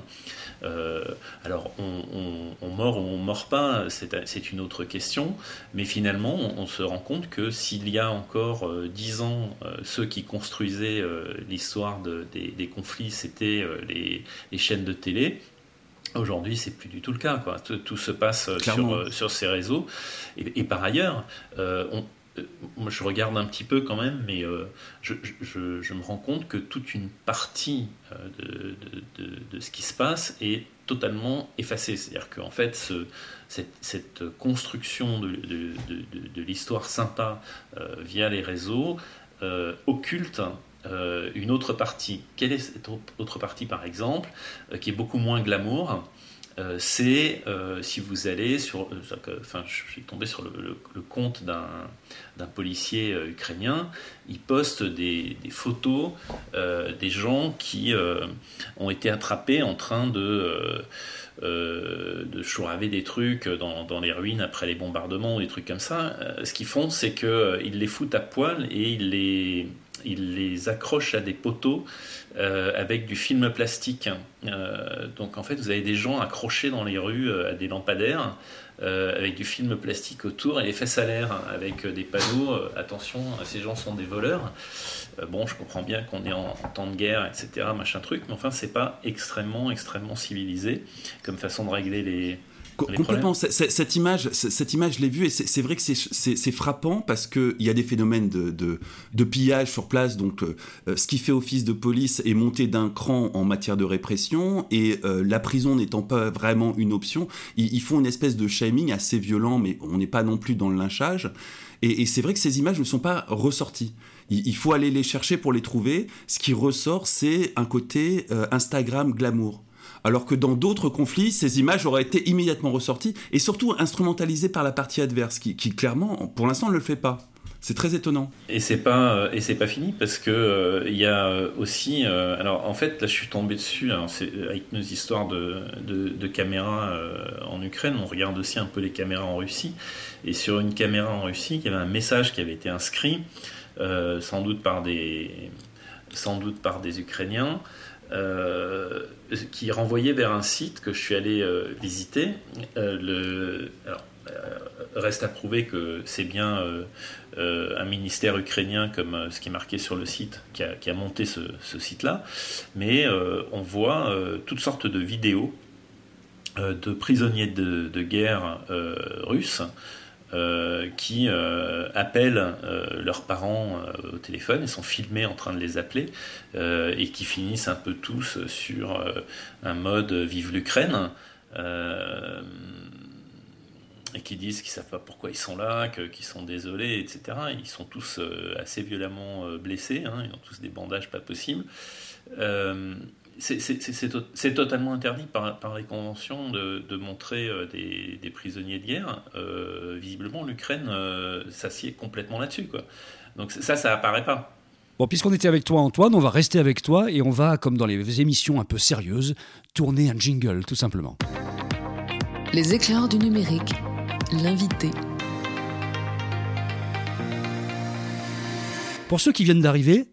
euh, alors, on, on, mord ou on mord pas, c'est une autre question, mais finalement, on, se rend compte que s'il y a encore euh, dix ans, euh, ceux qui construisaient l'histoire de, des, conflits, c'était les, chaînes de télé, Aujourd'hui, c'est plus du tout le cas. Quoi. Tout, se passe sur, sur, ces réseaux. Et, et par ailleurs, on, euh, je regarde un petit peu quand même, mais euh, je, me rends compte que toute une partie euh, de, ce qui se passe est totalement effacée. C'est-à-dire qu'en fait, cette, construction de, l'histoire sympa via les réseaux occulte une autre partie. Quelle est cette autre partie, par exemple, qui est beaucoup moins glamour? Euh, c'est euh, si vous allez sur. Euh, enfin, je suis tombé sur le, compte d'un policier ukrainien. Il poste des, photos des gens qui ont été attrapés en train de. de chouraver des trucs dans, dans, les ruines après les bombardements ou des trucs comme ça. ce qu'ils font, c'est qu'ils les foutent à poil et ils les, ils les accrochent à des poteaux euh, avec du film plastique. Euh, donc en fait, vous avez des gens accrochés dans les rues euh, à des lampadaires avec du film plastique autour et les fesses à l'air avec des panneaux. attention, ces gens sont des voleurs. bon, je comprends bien qu'on est en, temps de guerre, etc., machin truc, mais enfin, c'est pas extrêmement, extrêmement civilisé comme façon de régler les, Complètement. Cette image, cette image, je l'ai vue et c'est vrai que c'est frappant parce qu'il y a des phénomènes de, de, pillage sur place. Donc, euh, ce qui fait office de police est monté d'un cran en matière de répression et euh, la prison n'étant pas vraiment une option, ils, font une espèce de shaming assez violent, mais on n'est pas non plus dans le lynchage. Et, c'est vrai que ces images ne sont pas ressorties. Il, faut aller les chercher pour les trouver. Ce qui ressort, c'est un côté euh, Instagram glamour alors que dans d'autres conflits, ces images auraient été immédiatement ressorties et surtout instrumentalisées par la partie adverse, qui, clairement, pour l'instant, ne le fait pas. C'est très étonnant. Et c'est pas euh, et c'est pas fini parce que euh, il y a euh, aussi alors en fait là je suis tombé dessus hein, avec nos histoires de, caméras en Ukraine on regarde aussi un peu les caméras en Russie et sur une caméra en Russie il y avait un message qui avait été inscrit sans doute par des sans doute par des Ukrainiens euh, qui renvoyait vers un site que je suis allé euh, visiter. Euh, reste à prouver que c'est bien un ministère ukrainien comme ce qui est marqué sur le site qui a, monté ce, site-là, mais on voit toutes sortes de vidéos de prisonniers de guerre russes euh, qui euh, appellent euh, leurs parents au téléphone, ils sont filmés en train de les appeler, et qui finissent un peu tous sur un mode Vive l'Ukraine. et qui disent qu'ils savent pas pourquoi ils sont là, qu'ils sont désolés, etc. Ils sont tous assez violemment blessés, hein, ils ont tous des bandages pas possibles. C'est totalement interdit par, par les conventions de, de montrer des, des, prisonniers de guerre. visiblement, l'Ukraine s'assied complètement là-dessus. Donc ça, ça apparaît pas. Bon, puisqu'on était avec toi, Antoine, on va rester avec toi et on va, comme dans les émissions un peu sérieuses, tourner un jingle, tout simplement. Les éclairs du numérique, l'invité. Pour ceux qui viennent d'arriver,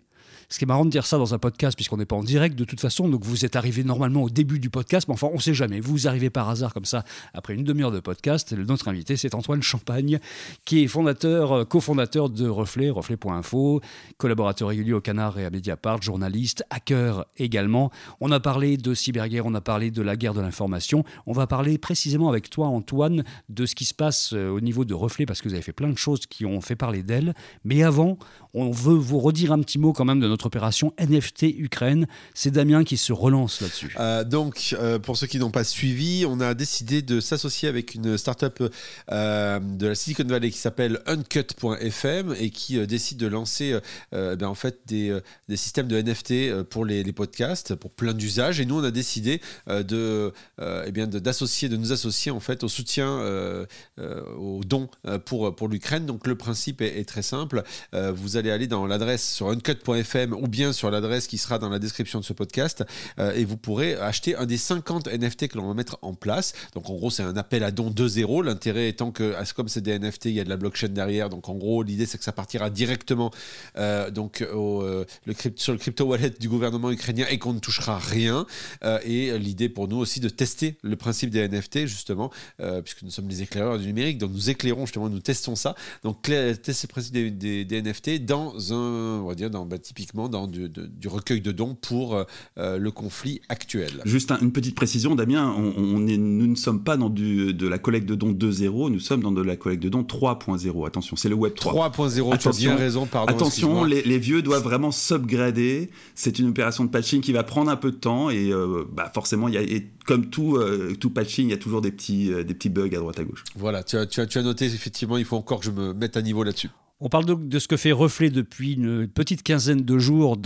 ce qui est marrant de dire ça dans un podcast, puisqu'on n'est pas en direct de toute façon, donc vous êtes arrivé normalement au début du podcast, mais enfin on ne sait jamais. Vous arrivez par hasard comme ça après une demi-heure de podcast. Notre invité, c'est Antoine Champagne, qui est fondateur, euh, cofondateur de Reflet, reflet.info, collaborateur régulier au Canard et à Mediapart, journaliste, hacker également. On a parlé de cyberguerre, on a parlé de la guerre de l'information. On va parler précisément avec toi, Antoine, de ce qui se passe euh, au niveau de Reflet, parce que vous avez fait plein de choses qui ont fait parler d'elle. Mais avant, on veut vous redire un petit mot quand même de notre opération NFT Ukraine. C'est Damien qui se relance là-dessus. Euh, donc, euh, pour ceux qui n'ont pas suivi, on a décidé de s'associer avec une startup euh, de la Silicon Valley qui s'appelle Uncut.fm et qui décide de lancer ben, en fait des, systèmes de NFT pour les, podcasts, pour plein d'usages. Et nous, on a décidé de, eh bien, d'associer, de, nous associer en fait au soutien, aux dons pour, pour l'Ukraine. Donc, le principe est très simple. vous allez aller dans l'adresse sur uncut.fm ou bien sur l'adresse qui sera dans la description de ce podcast euh, et vous pourrez acheter un des 50 NFT que l'on va mettre en place. Donc en gros, c'est un appel à don 2.0. L'intérêt étant que, comme c'est des NFT, il y a de la blockchain derrière. Donc en gros, l'idée c'est que ça partira directement euh, donc euh, sur le crypto wallet du gouvernement ukrainien et qu'on ne touchera rien. et l'idée pour nous aussi de tester le principe des NFT justement, puisque nous sommes les éclaireurs du numérique. Donc nous éclairons justement, nous testons ça. Donc tester le principe des, des, NFT dans un, on va dire, dans, bah, typiquement dans du, recueil de dons pour euh, le conflit actuel. Juste une petite précision, Damien, on, est, nous ne sommes pas dans du, de la collecte de dons 2.0, nous sommes dans de la collecte de dons 3.0. Attention, c'est le Web 3. 3.0, tu as bien raison, pardon. Attention, les, vieux doivent vraiment s'upgrader. C'est une opération de patching qui va prendre un peu de temps et euh, bah forcément, il y a, comme tout, euh, tout patching, il y a toujours des petits, des petits bugs à droite à gauche. Voilà, tu as, tu, as, tu as noté, effectivement, il faut encore que je me mette à niveau là-dessus. On parle donc de ce que fait Reflet depuis une petite quinzaine de jours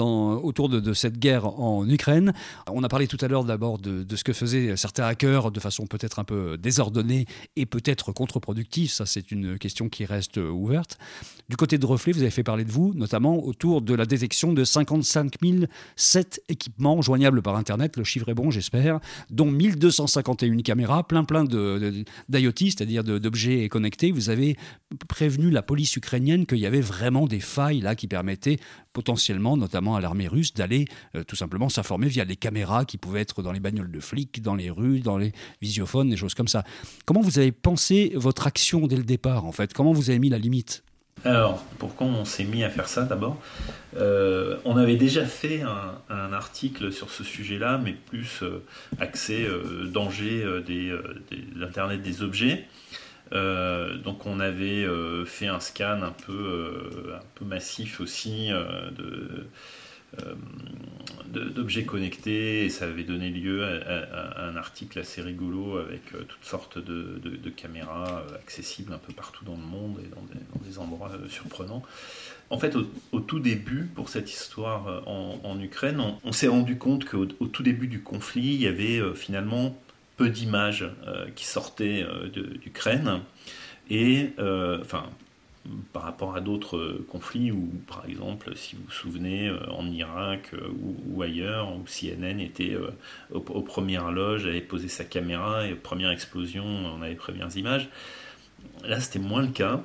autour de, cette guerre en Ukraine. On a parlé tout à l'heure d'abord de, ce que faisaient certains hackers de façon peut-être un peu désordonnée et peut-être contre-productive. Ça, c'est une question qui reste ouverte. Du côté de Reflet, vous avez fait parler de vous, notamment autour de la détection de 55 007 équipements joignables par Internet. Le chiffre est bon, j'espère, dont 1251 caméras, plein plein d'IoT, c'est-à-dire d'objets connectés. Vous avez prévenu la police ukrainienne qu'il y avait vraiment des failles là qui permettaient potentiellement, notamment à l'armée russe, d'aller euh, tout simplement s'informer via les caméras qui pouvaient être dans les bagnoles de flics, dans les rues, dans les visiophones, des choses comme ça. Comment vous avez pensé votre action dès le départ en fait? Comment vous avez mis la limite? Alors, pourquoi on s'est mis à faire ça d'abord? Euh, On avait déjà fait un, article sur ce sujet-là, mais plus euh, axé danger de l'Internet des objets. Euh, donc on avait euh, fait un scan un peu, euh, massif aussi d'objets connectés et ça avait donné lieu à, un article assez rigolo avec toutes sortes de, caméras accessibles un peu partout dans le monde et dans des, endroits surprenants. En fait, au, tout début, pour cette histoire en, Ukraine, on s'est rendu compte qu'au tout début du conflit, il y avait finalement peu d'images euh, qui sortaient euh, d'Ukraine. Et, euh, enfin, par rapport à d'autres conflits où, par exemple, si vous vous souvenez, en Irak ou, ailleurs, où CNN était aux, premières loges, avait posé sa caméra et première explosion, on avait premières images. Là, c'était moins le cas.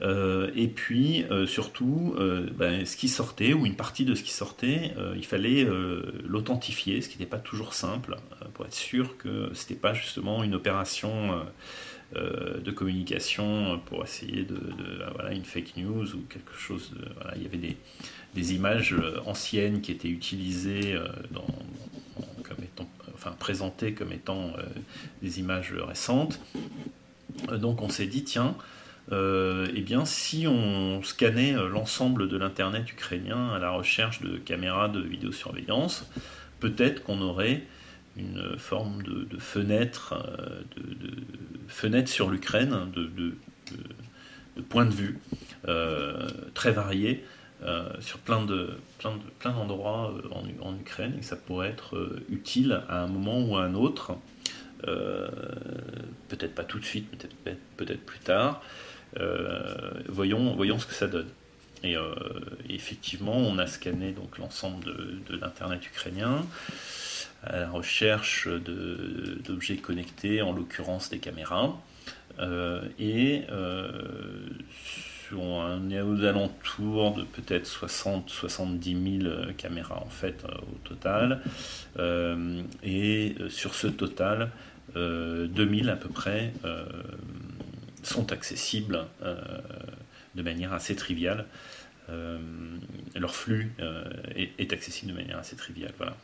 Et puis, surtout, ben, ce qui sortait, ou une partie de ce qui sortait, il fallait l'authentifier, ce qui n'était pas toujours simple pour être sûr que ce n'était pas justement une opération euh, euh, de communication pour essayer de, voilà, une fake news ou quelque chose. De, il y avait des, images euh, anciennes qui étaient utilisées dans, enfin présentées comme étant des images récentes. Donc on s'est dit tiens. Eh bien, si on scannait l'ensemble de l'Internet ukrainien à la recherche de caméras de vidéosurveillance, peut-être qu'on aurait une forme de, fenêtre, de, fenêtre sur l'Ukraine, de, points de vue très variés sur plein de de d'endroits en, Ukraine et que ça pourrait être utile à un moment ou à un autre. Peut-être pas tout de suite peut-être peut-être plus tard voyons voyons ce que ça donne et euh, effectivement, on a scanné donc l'ensemble de, l'internet ukrainien à la recherche d'objets connectés, en l'occurrence des caméras. Euh, et euh, on est aux alentours de peut-être 60-70 000 caméras en fait au total. et sur ce total, 2000 à peu près sont accessibles de manière assez triviale. Euh, leur flux euh, est, accessible de manière assez triviale. Voilà.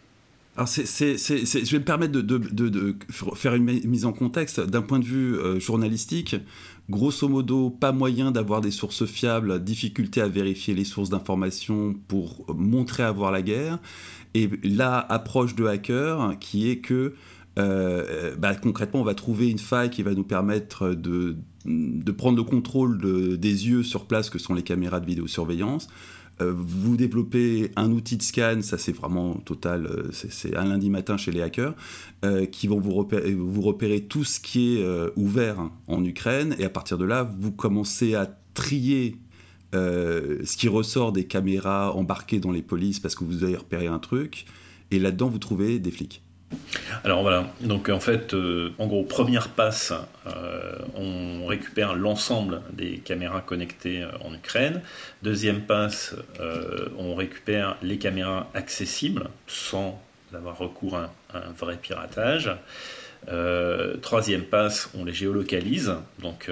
Alors je vais me permettre de, faire une mise en contexte d'un point de vue euh, journalistique. Grosso modo, pas moyen d'avoir des sources fiables, difficulté à vérifier les sources d'informations pour montrer avoir la guerre. Et là, approche de hacker qui est que bah, concrètement, on va trouver une faille qui va nous permettre de, prendre le contrôle des yeux sur place que sont les caméras de vidéosurveillance. Euh, vous développez un outil de scan, ça c'est vraiment total, euh, c'est un lundi matin chez les hackers, euh, qui vont vous repérer, vous repérer, tout ce qui est ouvert en Ukraine, et à partir de là, vous commencez à trier ce qui ressort des caméras embarquées dans les polices parce que vous avez repéré un truc, et là-dedans vous trouvez des flics. Alors voilà, donc en fait, euh, en gros, première passe, euh, on récupère l'ensemble des caméras connectées euh, en Ukraine. Deuxième passe, on récupère les caméras accessibles sans avoir recours à un, vrai piratage. troisième passe, on les géolocalise, donc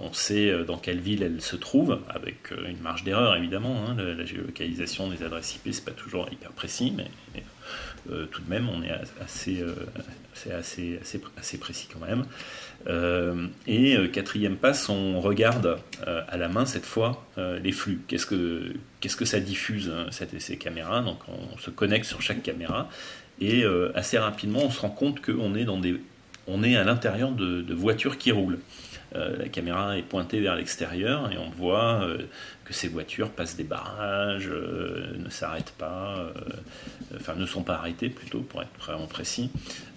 on sait dans quelle ville elles se trouvent, avec une marge d'erreur évidemment. Hein. la, géolocalisation des adresses IP, c'est pas toujours hyper précis, mais euh, tout de même, on est assez, euh, précis quand même. Euh, et quatrième passe, on regarde à la main cette fois les flux. Qu'est-ce que, ça diffuse, cette, ces caméras? Donc on se connecte sur chaque caméra et assez rapidement, on se rend compte qu'on est, on est à l'intérieur de voitures qui roulent. Euh, la caméra est pointée vers l'extérieur et on voit euh, que ces voitures passent des barrages, euh, ne s'arrêtent pas, enfin ne sont pas arrêtées plutôt pour être vraiment précis,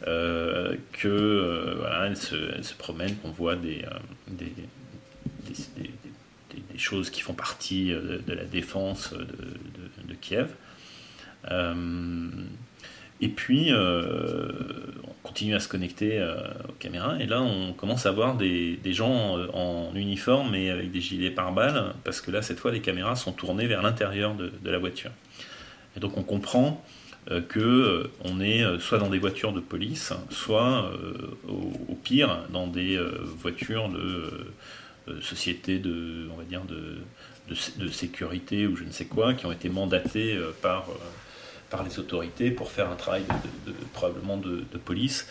que voilà, elles se, promènent, qu'on voit des, choses qui font partie de, la défense de Kiev. Et puis, euh, on continue à se connecter euh, aux caméras. Et là, on commence à voir des, gens euh, en uniforme et avec des gilets pare-balles, parce que là, cette fois, les caméras sont tournées vers l'intérieur de, la voiture. Et donc, on comprend que on est soit dans des voitures de police, soit au, pire dans des voitures de sociétés de, on va dire, de, de, sécurité ou je ne sais quoi, qui ont été mandatées par par les autorités pour faire un travail probablement de, police,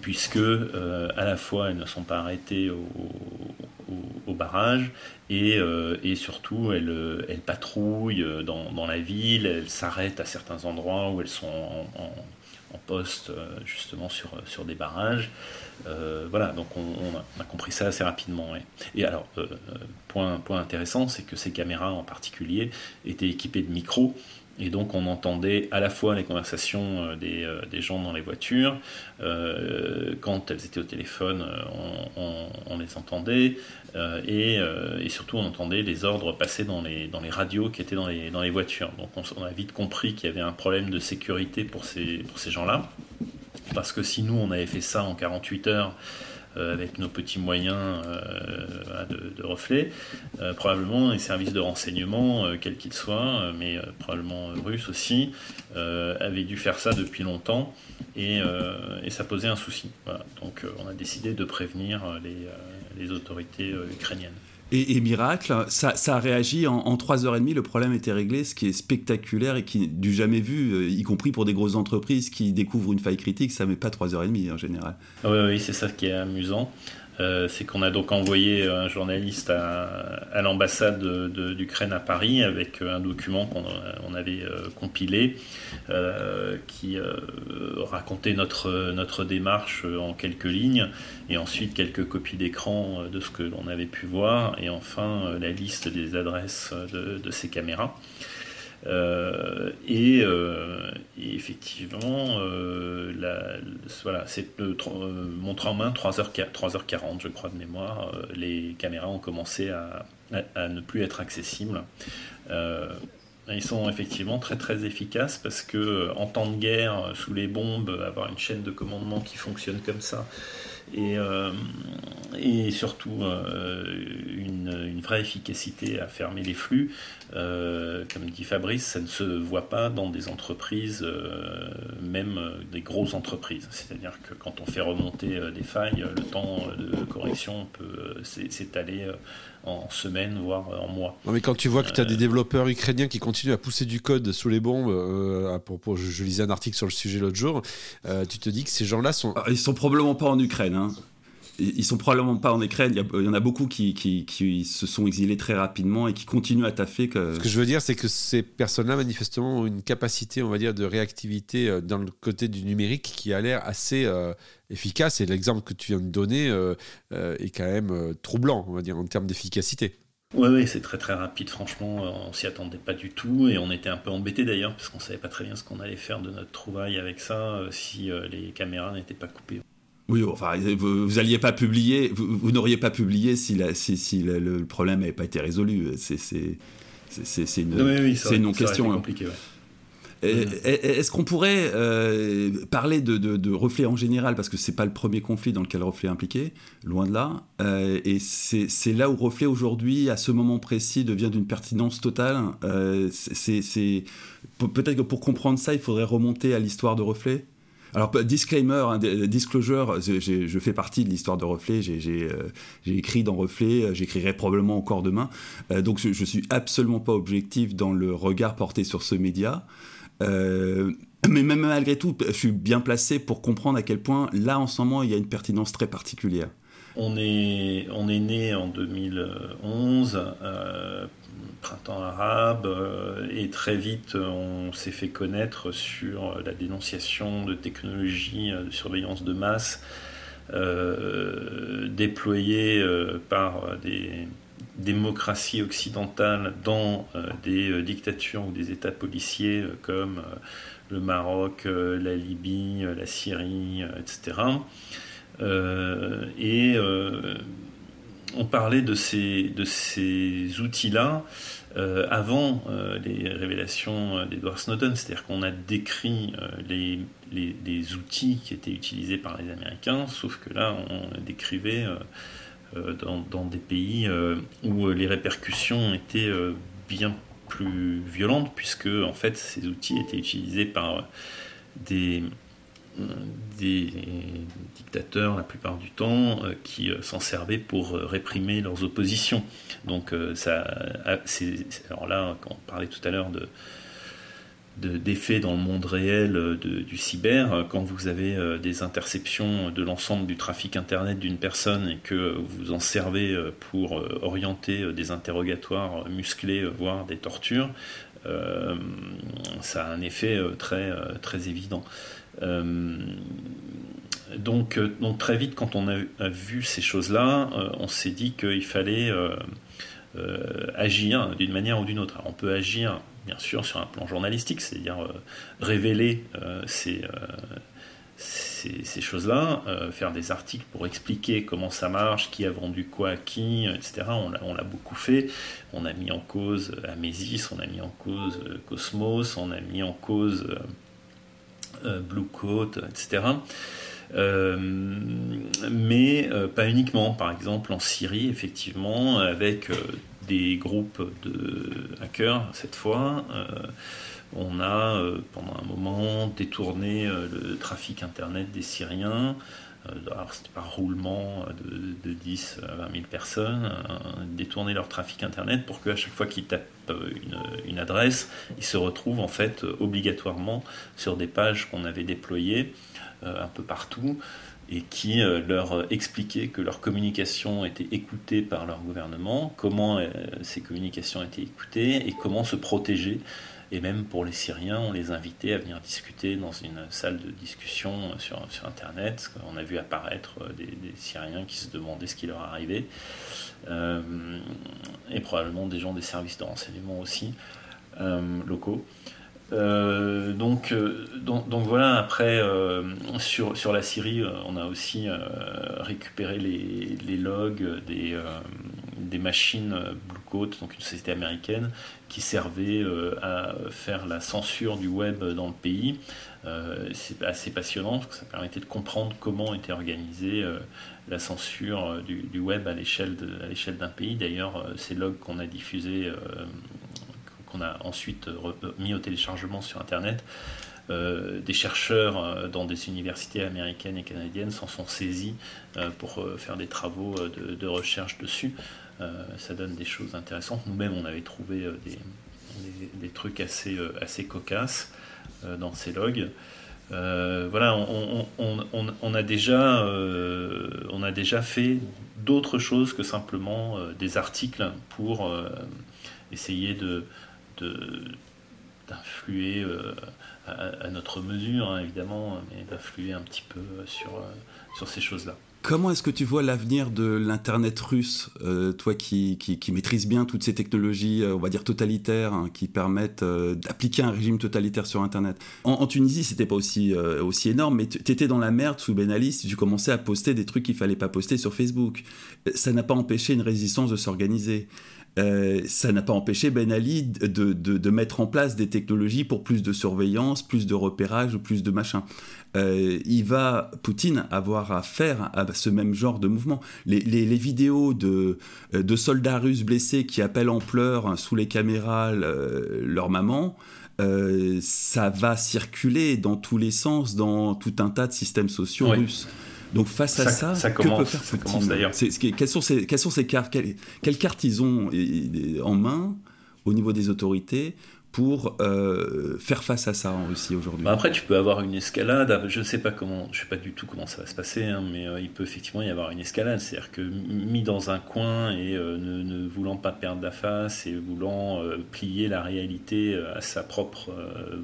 puisque euh, à la fois elles ne sont pas arrêtées au, barrage et, euh, et, surtout elles, patrouillent dans, la ville, elles s'arrêtent à certains endroits où elles sont en, poste euh, justement sur, des barrages. voilà, donc on, a, compris ça assez rapidement. Et alors, point intéressant, c'est que ces caméras en particulier étaient équipées de micros et donc on entendait à la fois les conversations euh, des, euh, des gens dans les voitures, euh, quand elles étaient au téléphone, on, les entendait, et, surtout on entendait les ordres passer dans les, radios qui étaient dans les, voitures. Donc on, a vite compris qu'il y avait un problème de sécurité pour ces, pour ces gens-là, parce que si nous on avait fait ça en 48 heures, avec nos petits moyens euh, de, reflet. Euh, probablement les services de renseignement, quels qu'ils soient, mais probablement russes aussi, avaient dû faire ça depuis longtemps et, ça posait un souci. Donc on a décidé de prévenir les autorités ukrainiennes. Et, miracle, ça, a réagi en, en 3h30, le problème était réglé, ce qui est spectaculaire et qui du jamais vu, euh, y compris pour des grosses entreprises qui découvrent une faille critique, ça met pas 3h30 en général. Oui, oui c'est ça qui est amusant. Euh, c'est qu'on a donc envoyé un journaliste à, l'ambassade d'Ukraine à Paris avec un document qu'on avait euh, compilé euh, qui racontait notre, notre démarche en quelques lignes et ensuite quelques copies d'écran de ce que l'on avait pu voir et enfin la liste des adresses de ces caméras. Euh, euh, et, effectivement, euh, voilà, montre en main 3h, 3h40, je crois de mémoire, les caméras ont commencé à, ne plus être accessibles. ils sont effectivement très très efficaces parce que en temps de guerre, sous les bombes, avoir une chaîne de commandement qui fonctionne comme ça, et, surtout une, vraie efficacité à fermer les flux. Euh, comme dit Fabrice, ça ne se voit pas dans des entreprises, même des grosses entreprises. C'est-à-dire que quand on fait remonter des failles, le temps de correction peut s'étaler en semaines, voire en mois. Non, mais quand tu vois que tu as des développeurs ukrainiens qui continuent à pousser du code sous les bombes, à propos, je, lisais un article sur le sujet l'autre jour, tu te dis que ces gens-là sont... Ah, ils sont probablement pas en Ukraine. Hein. Ils sont probablement pas en Ukraine. Il y, en a beaucoup qui, qui, se sont exilés très rapidement et qui continuent à taffer. Que... Ce que je veux dire, c'est que ces personnes-là, manifestement, ont une capacité, on va dire, de réactivité euh, dans le côté du numérique qui a l'air assez euh, efficace. Et l'exemple que tu viens de donner euh, est quand même troublant, on va dire, en termes d'efficacité. Oui, oui, c'est très très rapide, franchement, on s'y attendait pas du tout et on était un peu embêtés d'ailleurs parce qu'on savait pas très bien ce qu'on allait faire de notre trouvaille avec ça si les caméras n'étaient pas coupées. Oui, enfin, vous, vous alliez pas publier, vous, n'auriez pas publié si, si, le, problème n'avait pas été résolu. C'est une, une non-question. Hein. Est-ce qu'on pourrait euh, parler de, de, Reflet en général, parce que c'est pas le premier conflit dans lequel Reflet est impliqué, loin de là, euh, et c'est là où Reflet aujourd'hui, à ce moment précis, devient d'une pertinence totale. Euh, peut-être que pour comprendre ça, il faudrait remonter à l'histoire de Reflet. Alors, disclaimer, hein, disclosure, je fais partie de l'histoire de Reflet, j'ai euh, écrit dans Reflet, euh, j'écrirai probablement encore demain. Euh, donc, je, ne suis absolument pas objectif dans le regard porté sur ce média. mais même malgré tout, je suis bien placé pour comprendre à quel point, là, en ce moment, il y a une pertinence très particulière. On est, on est né en 2011 printemps arabe, euh, et très vite on s'est fait connaître sur la dénonciation de technologies de surveillance de masse euh, déployées euh, par des démocraties occidentales dans des dictatures ou des États policiers comme le Maroc, la Libye, la Syrie, etc. et on parlait de ces, outils-là euh, avant euh, les révélations d'Edward Snowden, c'est-à-dire qu'on a décrit euh, les, les, outils qui étaient utilisés par les Américains, sauf que là, on décrivait dans, dans, des pays où les répercussions étaient bien plus violentes, puisque en fait, ces outils étaient utilisés par des des dictateurs la plupart du temps euh, qui euh, s'en servaient pour euh, réprimer leurs oppositions. Donc ça, alors là, quand on parlait tout à l'heure de d'effets dans le monde réel du cyber, quand vous avez des interceptions de l'ensemble du trafic Internet d'une personne et que vous en servez pour orienter des interrogatoires musclés, voire des tortures, ça a un effet très, très évident. Euh, donc, euh, donc, très vite, quand on a, vu ces choses-là, euh, on s'est dit qu'il fallait agir d'une manière ou d'une autre. on peut agir, bien sûr, sur un plan journalistique, c'est-à-dire révéler ces, choses-là, faire des articles pour expliquer comment ça marche, qui a vendu quoi à qui, etc. On l'a beaucoup fait. On a mis en cause Amesis, on a mis en cause Cosmos, on a mis en cause Blue Coat, etc. Euh, mais euh, pas uniquement. Par exemple, en Syrie, effectivement, avec des groupes de hackers, cette fois, on a pendant un moment détourné le trafic Internet des Syriens. Alors, c'était par roulement de, 10 à 20 000 personnes, détourner leur trafic Internet pour qu'à chaque fois qu'ils tapent une, adresse, ils se retrouvent en fait obligatoirement sur des pages qu'on avait déployées euh, un peu partout. et qui leur expliquait que leur communication était écoutée par leur gouvernement, comment ces communications étaient écoutées et comment se protéger et même pour les Syriens, on les invitait à venir discuter dans une salle de discussion sur, sur Internet. On a vu apparaître euh, des, Syriens qui se demandaient ce qui leur arrivait. Euh, et probablement des gens des services de renseignement aussi, euh, locaux. Donc, donc, donc, voilà, après, sur, sur la Syrie, on a aussi récupéré les, les logs des, des machines Blue Coat, donc une société américaine, qui servait euh, à faire la censure du web dans le pays. Euh, c'est assez passionnant parce que ça permettait de comprendre comment était organisée euh, la censure du, web à l'échelle d'un pays. D'ailleurs, ces logs qu'on a diffusés, qu'on a ensuite mis au téléchargement sur Internet, des chercheurs dans des universités américaines et canadiennes s'en sont saisis pour faire des travaux de recherche dessus. Euh, ça donne des choses intéressantes. Nous-mêmes, on avait trouvé euh, des, trucs assez, euh, cocasses dans ces logs. voilà, on a déjà fait d'autres choses que simplement des articles pour essayer de, d'influer à, notre mesure, hein, évidemment, mais d'influer un petit peu sur, sur ces choses-là. Comment est-ce que tu vois l'avenir de l'Internet russe, euh, toi qui, qui, maîtrises bien toutes ces technologies, euh, on va dire totalitaires, hein, qui permettent euh, d'appliquer un régime totalitaire sur Internet? En, en Tunisie, c'était pas aussi, aussi énorme, mais tu étais dans la merde sous Ben Ali tu commençais à poster des trucs qu'il fallait pas poster sur Facebook. Ça n'a pas empêché une résistance de s'organiser. Ça n'a pas empêché Ben Ali de, de, de, mettre en place des technologies pour plus de surveillance, plus de repérage, plus de machin. Euh, il va, Poutine, avoir à faire à ce même genre de mouvement. Les, vidéos de, euh, de, soldats russes blessés qui appellent en pleurs hein, sous les caméras leur maman, euh, ça va circuler dans tous les sens, dans tout un tas de systèmes sociaux russes. Donc face à ça, ça, que peut faire Poutine d'ailleurs. Quelles sont ces, quelles sont ces cartes quelles, cartes ils ont en main au niveau des autorités pour euh, faire face à ça en Russie aujourd'hui bah, Après, tu peux avoir une escalade. Je ne sais pas comment, je sais pas du tout comment ça va se passer, hein, mais euh, il peut effectivement y avoir une escalade. C'est-à-dire que mis dans un coin et euh, ne, voulant pas perdre la face et voulant plier la réalité à sa propre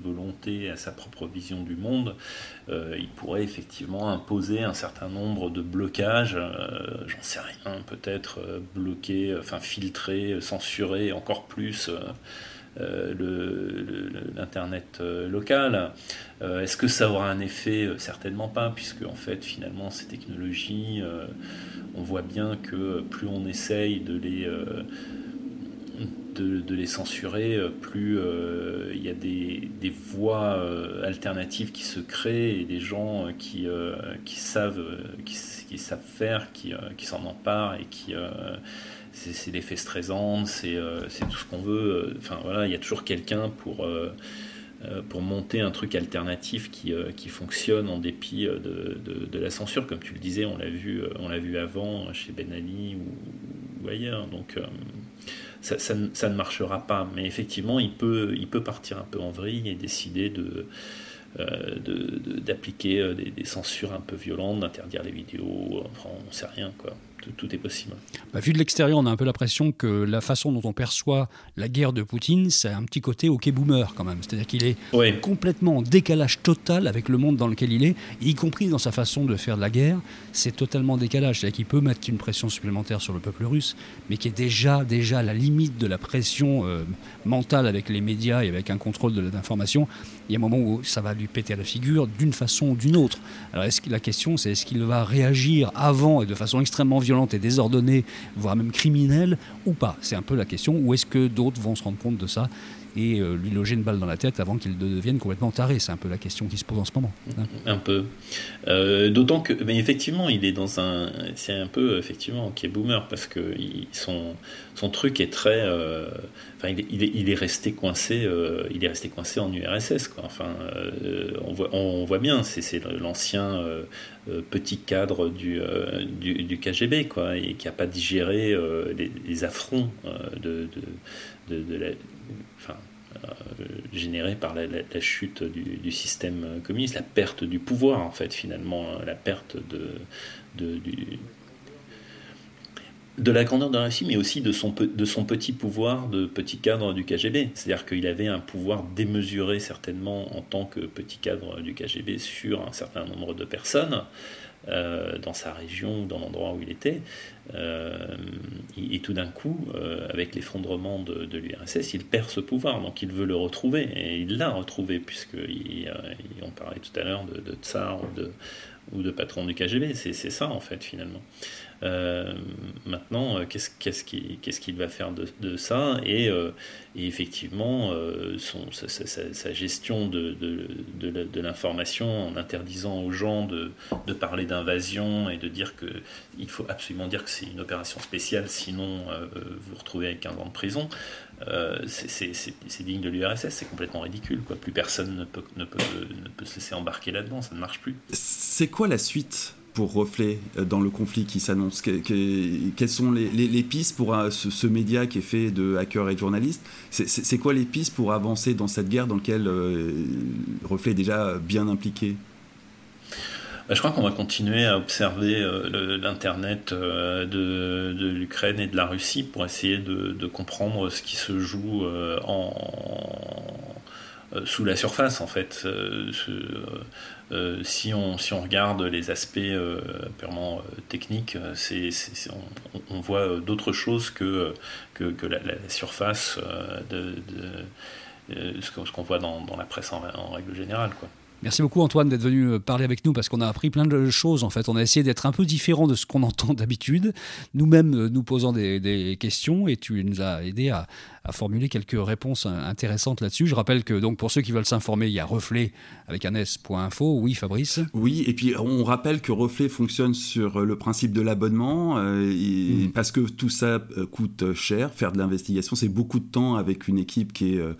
volonté, à sa propre vision du monde, il pourrait effectivement imposer un certain nombre de blocages. J'en sais rien, peut-être bloquer, enfin filtrer, censurer encore plus. Euh, l'Internet euh, local. Euh, est-ce que ça aura un effet? Certainement pas, puisque en fait finalement ces technologies, on voit bien que plus on essaye de les... De, les censurer, plus il y a des, des voies alternatives qui se créent et des gens qui, qui, savent, qui, savent faire, qui, qui s'en emparent et qui, c'est l'effet Streisand, euh, c'est tout ce qu'on veut. Enfin voilà, il y a toujours quelqu'un pour, euh, euh, pour monter un truc alternatif qui, qui fonctionne en dépit de, de, la censure. Comme tu le disais, on l'a vu, on l'a vu avant chez Ben Ali ou, ailleurs. Donc ça, ne marchera pas. Mais effectivement, il peut, il peut partir un peu en vrille et décider de d'appliquer des, des, censures un peu violentes, d'interdire les vidéos, enfin on sait rien quoi tout, est possible. Bah, vu de l'extérieur, on a un peu l'impression que la façon dont on perçoit la guerre de Poutine, c'est un petit côté OK boomer quand même. C'est-à-dire qu'il est, complètement en décalage total avec le monde dans lequel il est, y compris dans sa façon de faire de la guerre. C'est totalement décalage. C'est-à-dire qu'il peut mettre une pression supplémentaire sur le peuple russe, mais qui est déjà, déjà à la limite de la pression euh, mentale avec les médias et avec un contrôle de l'information. Il y a un moment où ça va lui péter la figure d'une façon ou d'une autre. Alors la question, c'est est-ce qu'il va réagir avant et de façon extrêmement violente et désordonnée, voire même criminelle, ou pas? C'est un peu la question. Ou est-ce que d'autres vont se rendre compte de ça et euh, lui loger une balle dans la tête avant qu'il devienne complètement taré C'est un peu la question qui se pose en ce moment. Hein. un peu. Euh, d'autant que, mais effectivement, il est dans un. C'est un peu, effectivement, qui est boomer parce que son, son truc est très. Euh, il est, il, est, resté coincé. il est resté coincé en URSS. Quoi. Enfin, on, voit, on voit bien, c'est l'ancien petit cadre du, du, KGB, quoi, et qui n'a pas digéré les, les, affronts de, de, la, générée par la, chute du, système communiste, la perte du pouvoir en fait finalement, la perte de, de la grandeur de la Russie, mais aussi de son, de son petit pouvoir de petit cadre du KGB. C'est-à-dire qu'il avait un pouvoir démesuré certainement en tant que petit cadre du KGB sur un certain nombre de personnes. Euh, dans sa région, dans l'endroit où il était. Euh, et, tout d'un coup, euh, avec l'effondrement de, l'URSS, il perd ce pouvoir, donc il veut le retrouver, et il l'a retrouvé, puisqu'on parlait tout à l'heure de, tsar ou ou de patron du KGB, c'est ça en fait finalement. Euh, maintenant, euh, qu'est-ce qu'il va faire de, ça et, euh, effectivement, sa, gestion de, l'information en interdisant aux gens de, parler d'invasion et de dire qu'il faut absolument dire que c'est une opération spéciale, sinon vous vous retrouvez avec un an de prison. c'est digne de l'URSS, c'est complètement ridicule. Plus personne ne peut se laisser embarquer là-dedans, ça ne marche plus. C'est quoi la suite? Pour Reflet euh, dans le conflit qui s'annonce. Quelles sont les, pistes pour euh, ce, média qui est fait de hackers et de journalistes? C'est quoi les pistes pour avancer dans cette guerre dans laquelle euh, Reflet est déjà bien impliqué? Bah, je crois qu'on va continuer à observer l'Internet de, l'Ukraine et de la Russie pour essayer de, comprendre ce qui se joue sous la surface, en fait. Euh, si, on, si on regarde les aspects euh, purement euh, techniques, c'est, on, voit d'autres choses que, que, la, surface de, ce qu'on voit dans, la presse en, en règle générale. Quoi. Merci beaucoup Antoine d'être venu euh, parler avec nous parce qu'on a appris plein de choses en fait. On a essayé d'être un peu différent de ce qu'on entend d'habitude, nous-mêmes euh, nous posant des, questions et tu nous as aidé à, formuler quelques réponses intéressantes là-dessus. Je rappelle que donc pour ceux qui veulent s'informer, il y a reflet avec un s.info. Oui Fabrice Oui, et puis on rappelle que reflet fonctionne sur le principe de l'abonnement euh, mmh. parce que tout ça coûte cher. Faire de l'investigation, c'est beaucoup de temps avec une équipe qui est euh,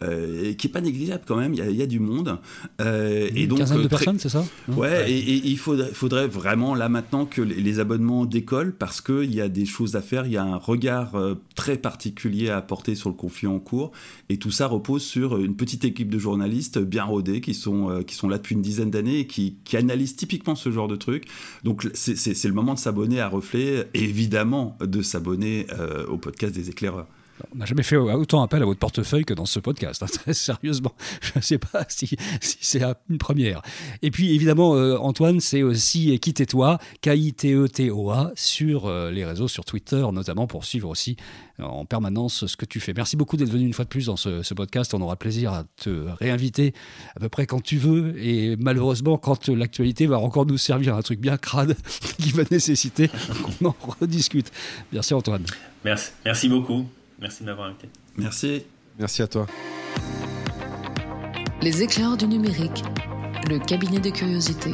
qui est pas négligeable quand même. Il y a, du monde. Euh, et donc, quinzaine de euh, personnes, c'est ça? Ouais, Et, il faudrait, faudrait, vraiment là maintenant que les, abonnements décollent parce qu'il y a des choses à faire. Il y a un regard très particulier à apporter sur le conflit en cours. Et tout ça repose sur une petite équipe de journalistes bien rodés qui sont, qui sont là depuis une dizaine d'années et qui, qui, analysent typiquement ce genre de trucs. Donc c'est le moment de s'abonner à Reflet, évidemment de s'abonner au podcast des éclaireurs. On n'a jamais fait autant appel à votre portefeuille que dans ce podcast, hein, très sérieusement. Je ne sais pas si, c'est une première. Et puis évidemment, euh, Antoine, c'est aussi Quittez-toi, K-I-T-E-T-O-A, sur euh, les réseaux, sur Twitter notamment, pour suivre aussi euh, en permanence ce que tu fais. Merci beaucoup d'être venu une fois de plus dans ce, podcast. On aura plaisir à te réinviter à peu près quand tu veux. Et malheureusement, quand l'actualité va encore nous servir un truc bien crade qui va nécessiter qu'on en rediscute. Merci Antoine. Merci, merci beaucoup. Merci de m'avoir invité. Merci. Merci à toi. Les éclairs du numérique, le cabinet de curiosité.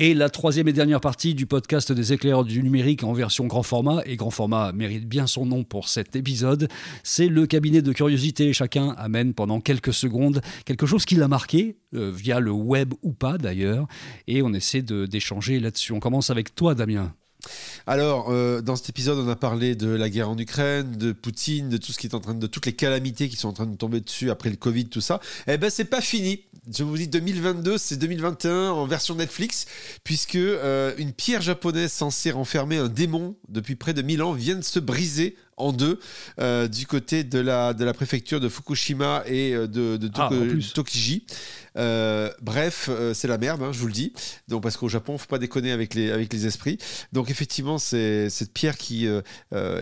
Et la troisième et dernière partie du podcast des éclairs du numérique en version grand format, et grand format mérite bien son nom pour cet épisode, c'est le cabinet de curiosité. Chacun amène pendant quelques secondes quelque chose qui l'a marqué, euh, via le web ou pas d'ailleurs, et on essaie d'échanger là-dessus. On commence avec toi Damien. Alors, euh, dans cet épisode, on a parlé de la guerre en Ukraine, de Poutine, de tout ce qui est en train de, toutes les calamités qui sont en train de tomber dessus après le Covid, tout ça. Eh ben, c'est pas fini. Je vous dis 2022, c'est 2021 en version Netflix, puisque euh, une pierre japonaise censée renfermer un démon depuis près de 1000 ans vient de se briser en deux euh, du côté de la, de la préfecture de Fukushima et de, de ah, Tokiji. Euh, bref, c'est la merde, hein, je vous le dis. Donc, parce qu'au Japon, faut pas déconner avec les, avec les esprits. Donc, effectivement, c'est cette pierre qui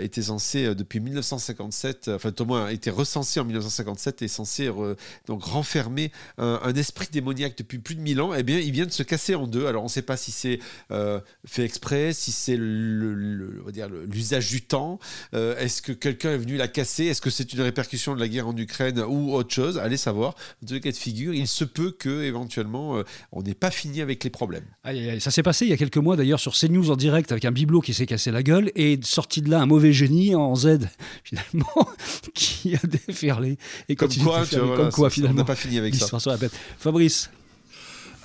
était censée depuis 1957, enfin, au moins, été recensée en 1957 et censée donc renfermer un, esprit démoniaque depuis plus de 1000 ans. Eh bien, il vient de se casser en deux. Alors, on ne sait pas si c'est fait exprès, si c'est l'usage du temps. Est-ce que quelqu'un est venu la casser? Est-ce que c'est une répercussion de la guerre en Ukraine ou autre chose? Allez savoir. Les cas de figure, il se peut que éventuellement euh, on n'ait pas fini avec les problèmes. Ça s'est passé il y a quelques mois d'ailleurs sur CNews en direct avec un bibelot qui s'est cassé la gueule et sorti de là un mauvais génie en Z finalement qui a déferlé et comme quoi, comme quoi finalement on n'a pas fini avec ça. Fabrice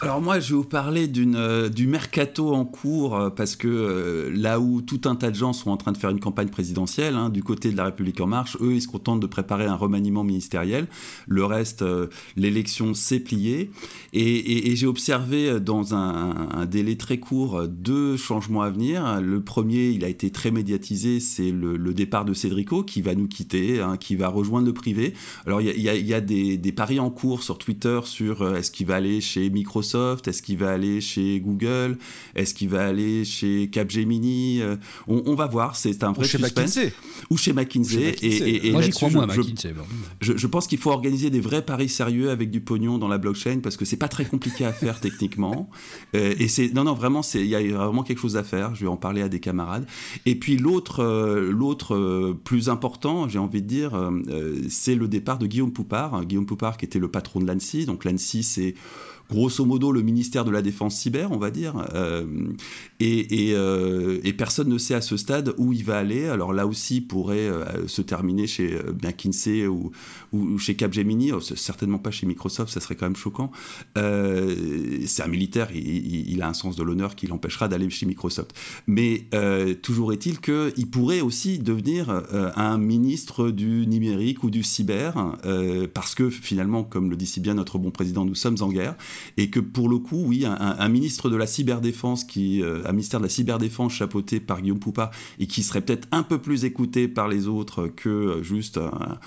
alors moi, je vais vous parler euh, du mercato en cours, euh, parce que euh, là où tout un tas de gens sont en train de faire une campagne présidentielle, hein, du côté de la République en marche, eux, ils se contentent de préparer un remaniement ministériel. Le reste, l'élection s'est pliée. Et, j'ai observé dans un, délai très court deux changements à venir. Le premier, il a été très médiatisé, c'est le, départ de Cédrico, qui va nous quitter, hein, qui va rejoindre le privé. Alors il y a, y a des, des, paris en cours sur Twitter sur est-ce qu'il va aller chez Microsoft, est-ce qu'il va aller chez Google Est-ce qu'il va aller chez Capgemini euh, on, va voir, c'est un vrai Ou chez McKinsey. Ou chez McKinsey. Et, Moi, j'y crois moins, McKinsey. Je, je, pense qu'il faut organiser des vrais paris sérieux avec du pognon dans la blockchain parce que c'est pas très compliqué à faire techniquement. Euh, et c'est non, non, vraiment, il y a vraiment quelque chose à faire. Je vais en parler à des camarades. Et puis l'autre, euh, l'autre plus important, j'ai envie de dire, c'est le départ de Guillaume Poupard. Guillaume Poupard qui était le patron de l'ANSI. Donc l'ANSI, c'est grosso modo le ministère de la Défense cyber, on va dire. Euh, euh, et, personne ne sait à ce stade où il va aller. Alors là aussi, pourrait euh, se terminer chez McKinsey ou, ou, chez Capgemini, oh, certainement pas chez Microsoft, ça serait quand même choquant. c'est un militaire, il, a un sens de l'honneur qui l'empêchera d'aller chez Microsoft. Mais toujours est-il qu'il pourrait aussi devenir un ministre du numérique ou du cyber, parce que finalement, comme le dit si bien notre bon président, nous sommes en guerre et que pour le coup, oui, un, ministre de la cyberdéfense, qui, euh, un ministère de la cyberdéfense chapeauté par Guillaume Poupard et qui serait peut-être un peu plus écouté par les autres que euh, juste un,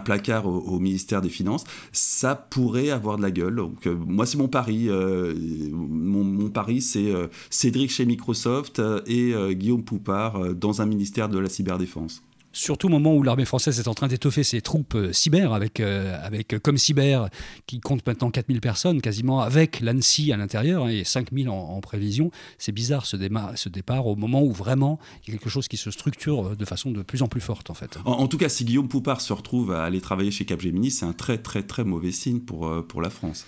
placard au, ministère des Finances, ça pourrait avoir de la gueule. Euh, moi, c'est mon pari. mon, mon, pari, c'est Cédric chez Microsoft et Guillaume Poupard dans un ministère de la cyberdéfense surtout au moment où l'armée française est en train d'étoffer ses troupes euh, cyber, avec, euh, avec euh, comme cyber, qui compte maintenant 4000 personnes quasiment, avec l'ANSI à l'intérieur, hein, et 5000 en, en prévision. C'est bizarre ce, ce, départ au moment où vraiment il y a quelque chose qui se structure de façon de plus en plus forte en fait. En, tout cas, si Guillaume Poupard se retrouve à aller travailler chez Capgemini, c'est un très très très mauvais signe pour, pour la France.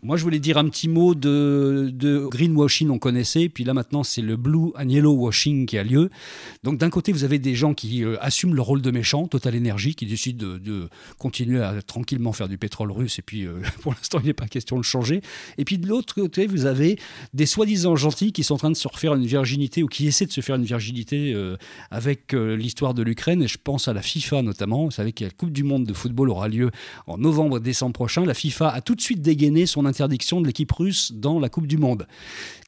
Moi, je voulais dire un petit mot de, greenwashing, on connaissait, puis là maintenant c'est le blue and yellow washing qui a lieu. Donc d'un côté, vous avez des gens qui euh, assument le rôle de méchants, Total Energy, qui décident de, continuer à tranquillement faire du pétrole russe, et puis euh, pour l'instant, il n'est pas question de changer. Et puis de l'autre côté, vous avez des soi-disant gentils qui sont en train de se refaire une virginité, ou qui essaient de se faire une virginité euh, avec l'histoire de l'Ukraine, et je pense à la FIFA notamment. Vous savez que la Coupe du Monde de football aura lieu en novembre-décembre prochain. La FIFA a tout de suite dégainé son interdiction de l'équipe russe dans la Coupe du Monde.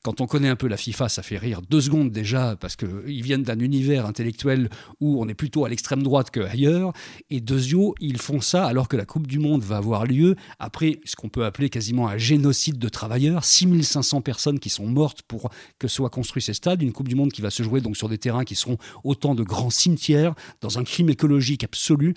Quand on connaît un peu la FIFA, ça fait rire deux secondes déjà, parce qu'ils viennent d'un univers intellectuel où on est plutôt à l'extrême droite qu'ailleurs. Et Dezio, ils font ça alors que la Coupe du Monde va avoir lieu après ce qu'on peut appeler quasiment un génocide de travailleurs. 6500 personnes qui sont mortes pour que soient construits ces stades. Une Coupe du Monde qui va se jouer donc sur des terrains qui seront autant de grands cimetières, dans un crime écologique absolu.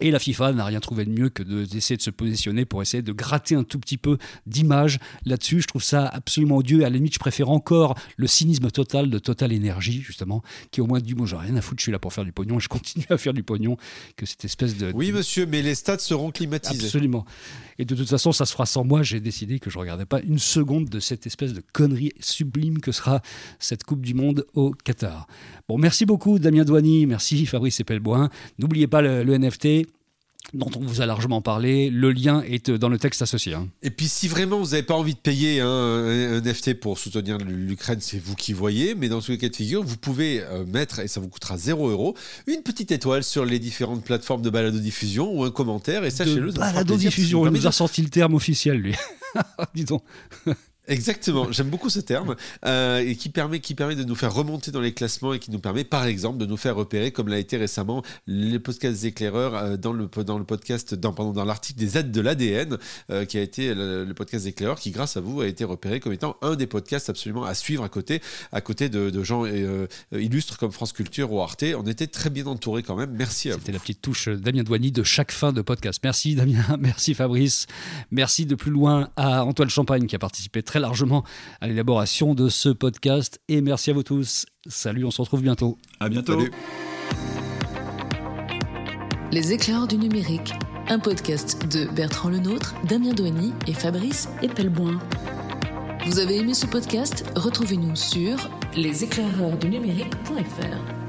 Et la FIFA n'a rien trouvé de mieux que d'essayer de, se positionner pour essayer de gratter un tout petit peu d'image là-dessus. Je trouve ça absolument odieux. À la limite, je préfère encore le cynisme total de Total Energy, justement, qui au moins dit Moi, j'ai rien à foutre, je suis là pour faire du pognon et je continue à faire du pognon. Que cette espèce de. Oui, monsieur, mais les stades seront climatisés. Absolument. Et de toute façon, ça se fera sans moi. J'ai décidé que je ne regardais pas une seconde de cette espèce de connerie sublime que sera cette Coupe du Monde au Qatar. Bon, merci beaucoup, Damien Douany. Merci, Fabrice Epelboin. N'oubliez pas le NFT dont on vous a largement parlé. Le lien est dans le texte associé. Hein. Et puis si vraiment vous n'avez pas envie de payer un, NFT pour soutenir l'Ukraine, c'est vous qui voyez. Mais dans tous les cas de figure, vous pouvez euh, mettre, et ça vous coûtera 0 euros, une petite étoile sur les différentes plateformes de balado-diffusion ou un commentaire. Et sachez-le, balado-diffusion, il nous a sorti le terme officiel, lui. Dis donc. Exactement, j'aime beaucoup ce terme euh, et qui permet, qui permet de nous faire remonter dans les classements et qui nous permet par exemple de nous faire repérer comme l'a été récemment les podcasts éclaireurs euh, dans, le, dans le podcast, dans, pardon, dans l'article des aides de l'ADN euh, qui a été le, podcast éclaireur qui grâce à vous a été repéré comme étant un des podcasts absolument à suivre à côté, à côté de, de gens illustres comme France Culture ou Arte. On était très bien entourés quand même, merci. C'était la petite touche Damien Douany de chaque fin de podcast. Merci Damien, merci Fabrice, merci de plus loin à Antoine Champagne qui a participé très largement à l'élaboration de ce podcast. Et merci à vous tous. Salut, on se retrouve bientôt. À bientôt. Les éclairs du numérique, un podcast de Bertrand Lenôtre, Damien Douany et Fabrice Epelboin. Vous avez aimé ce podcast? Retrouvez-nous sur leséclaireursdunumérique.fr.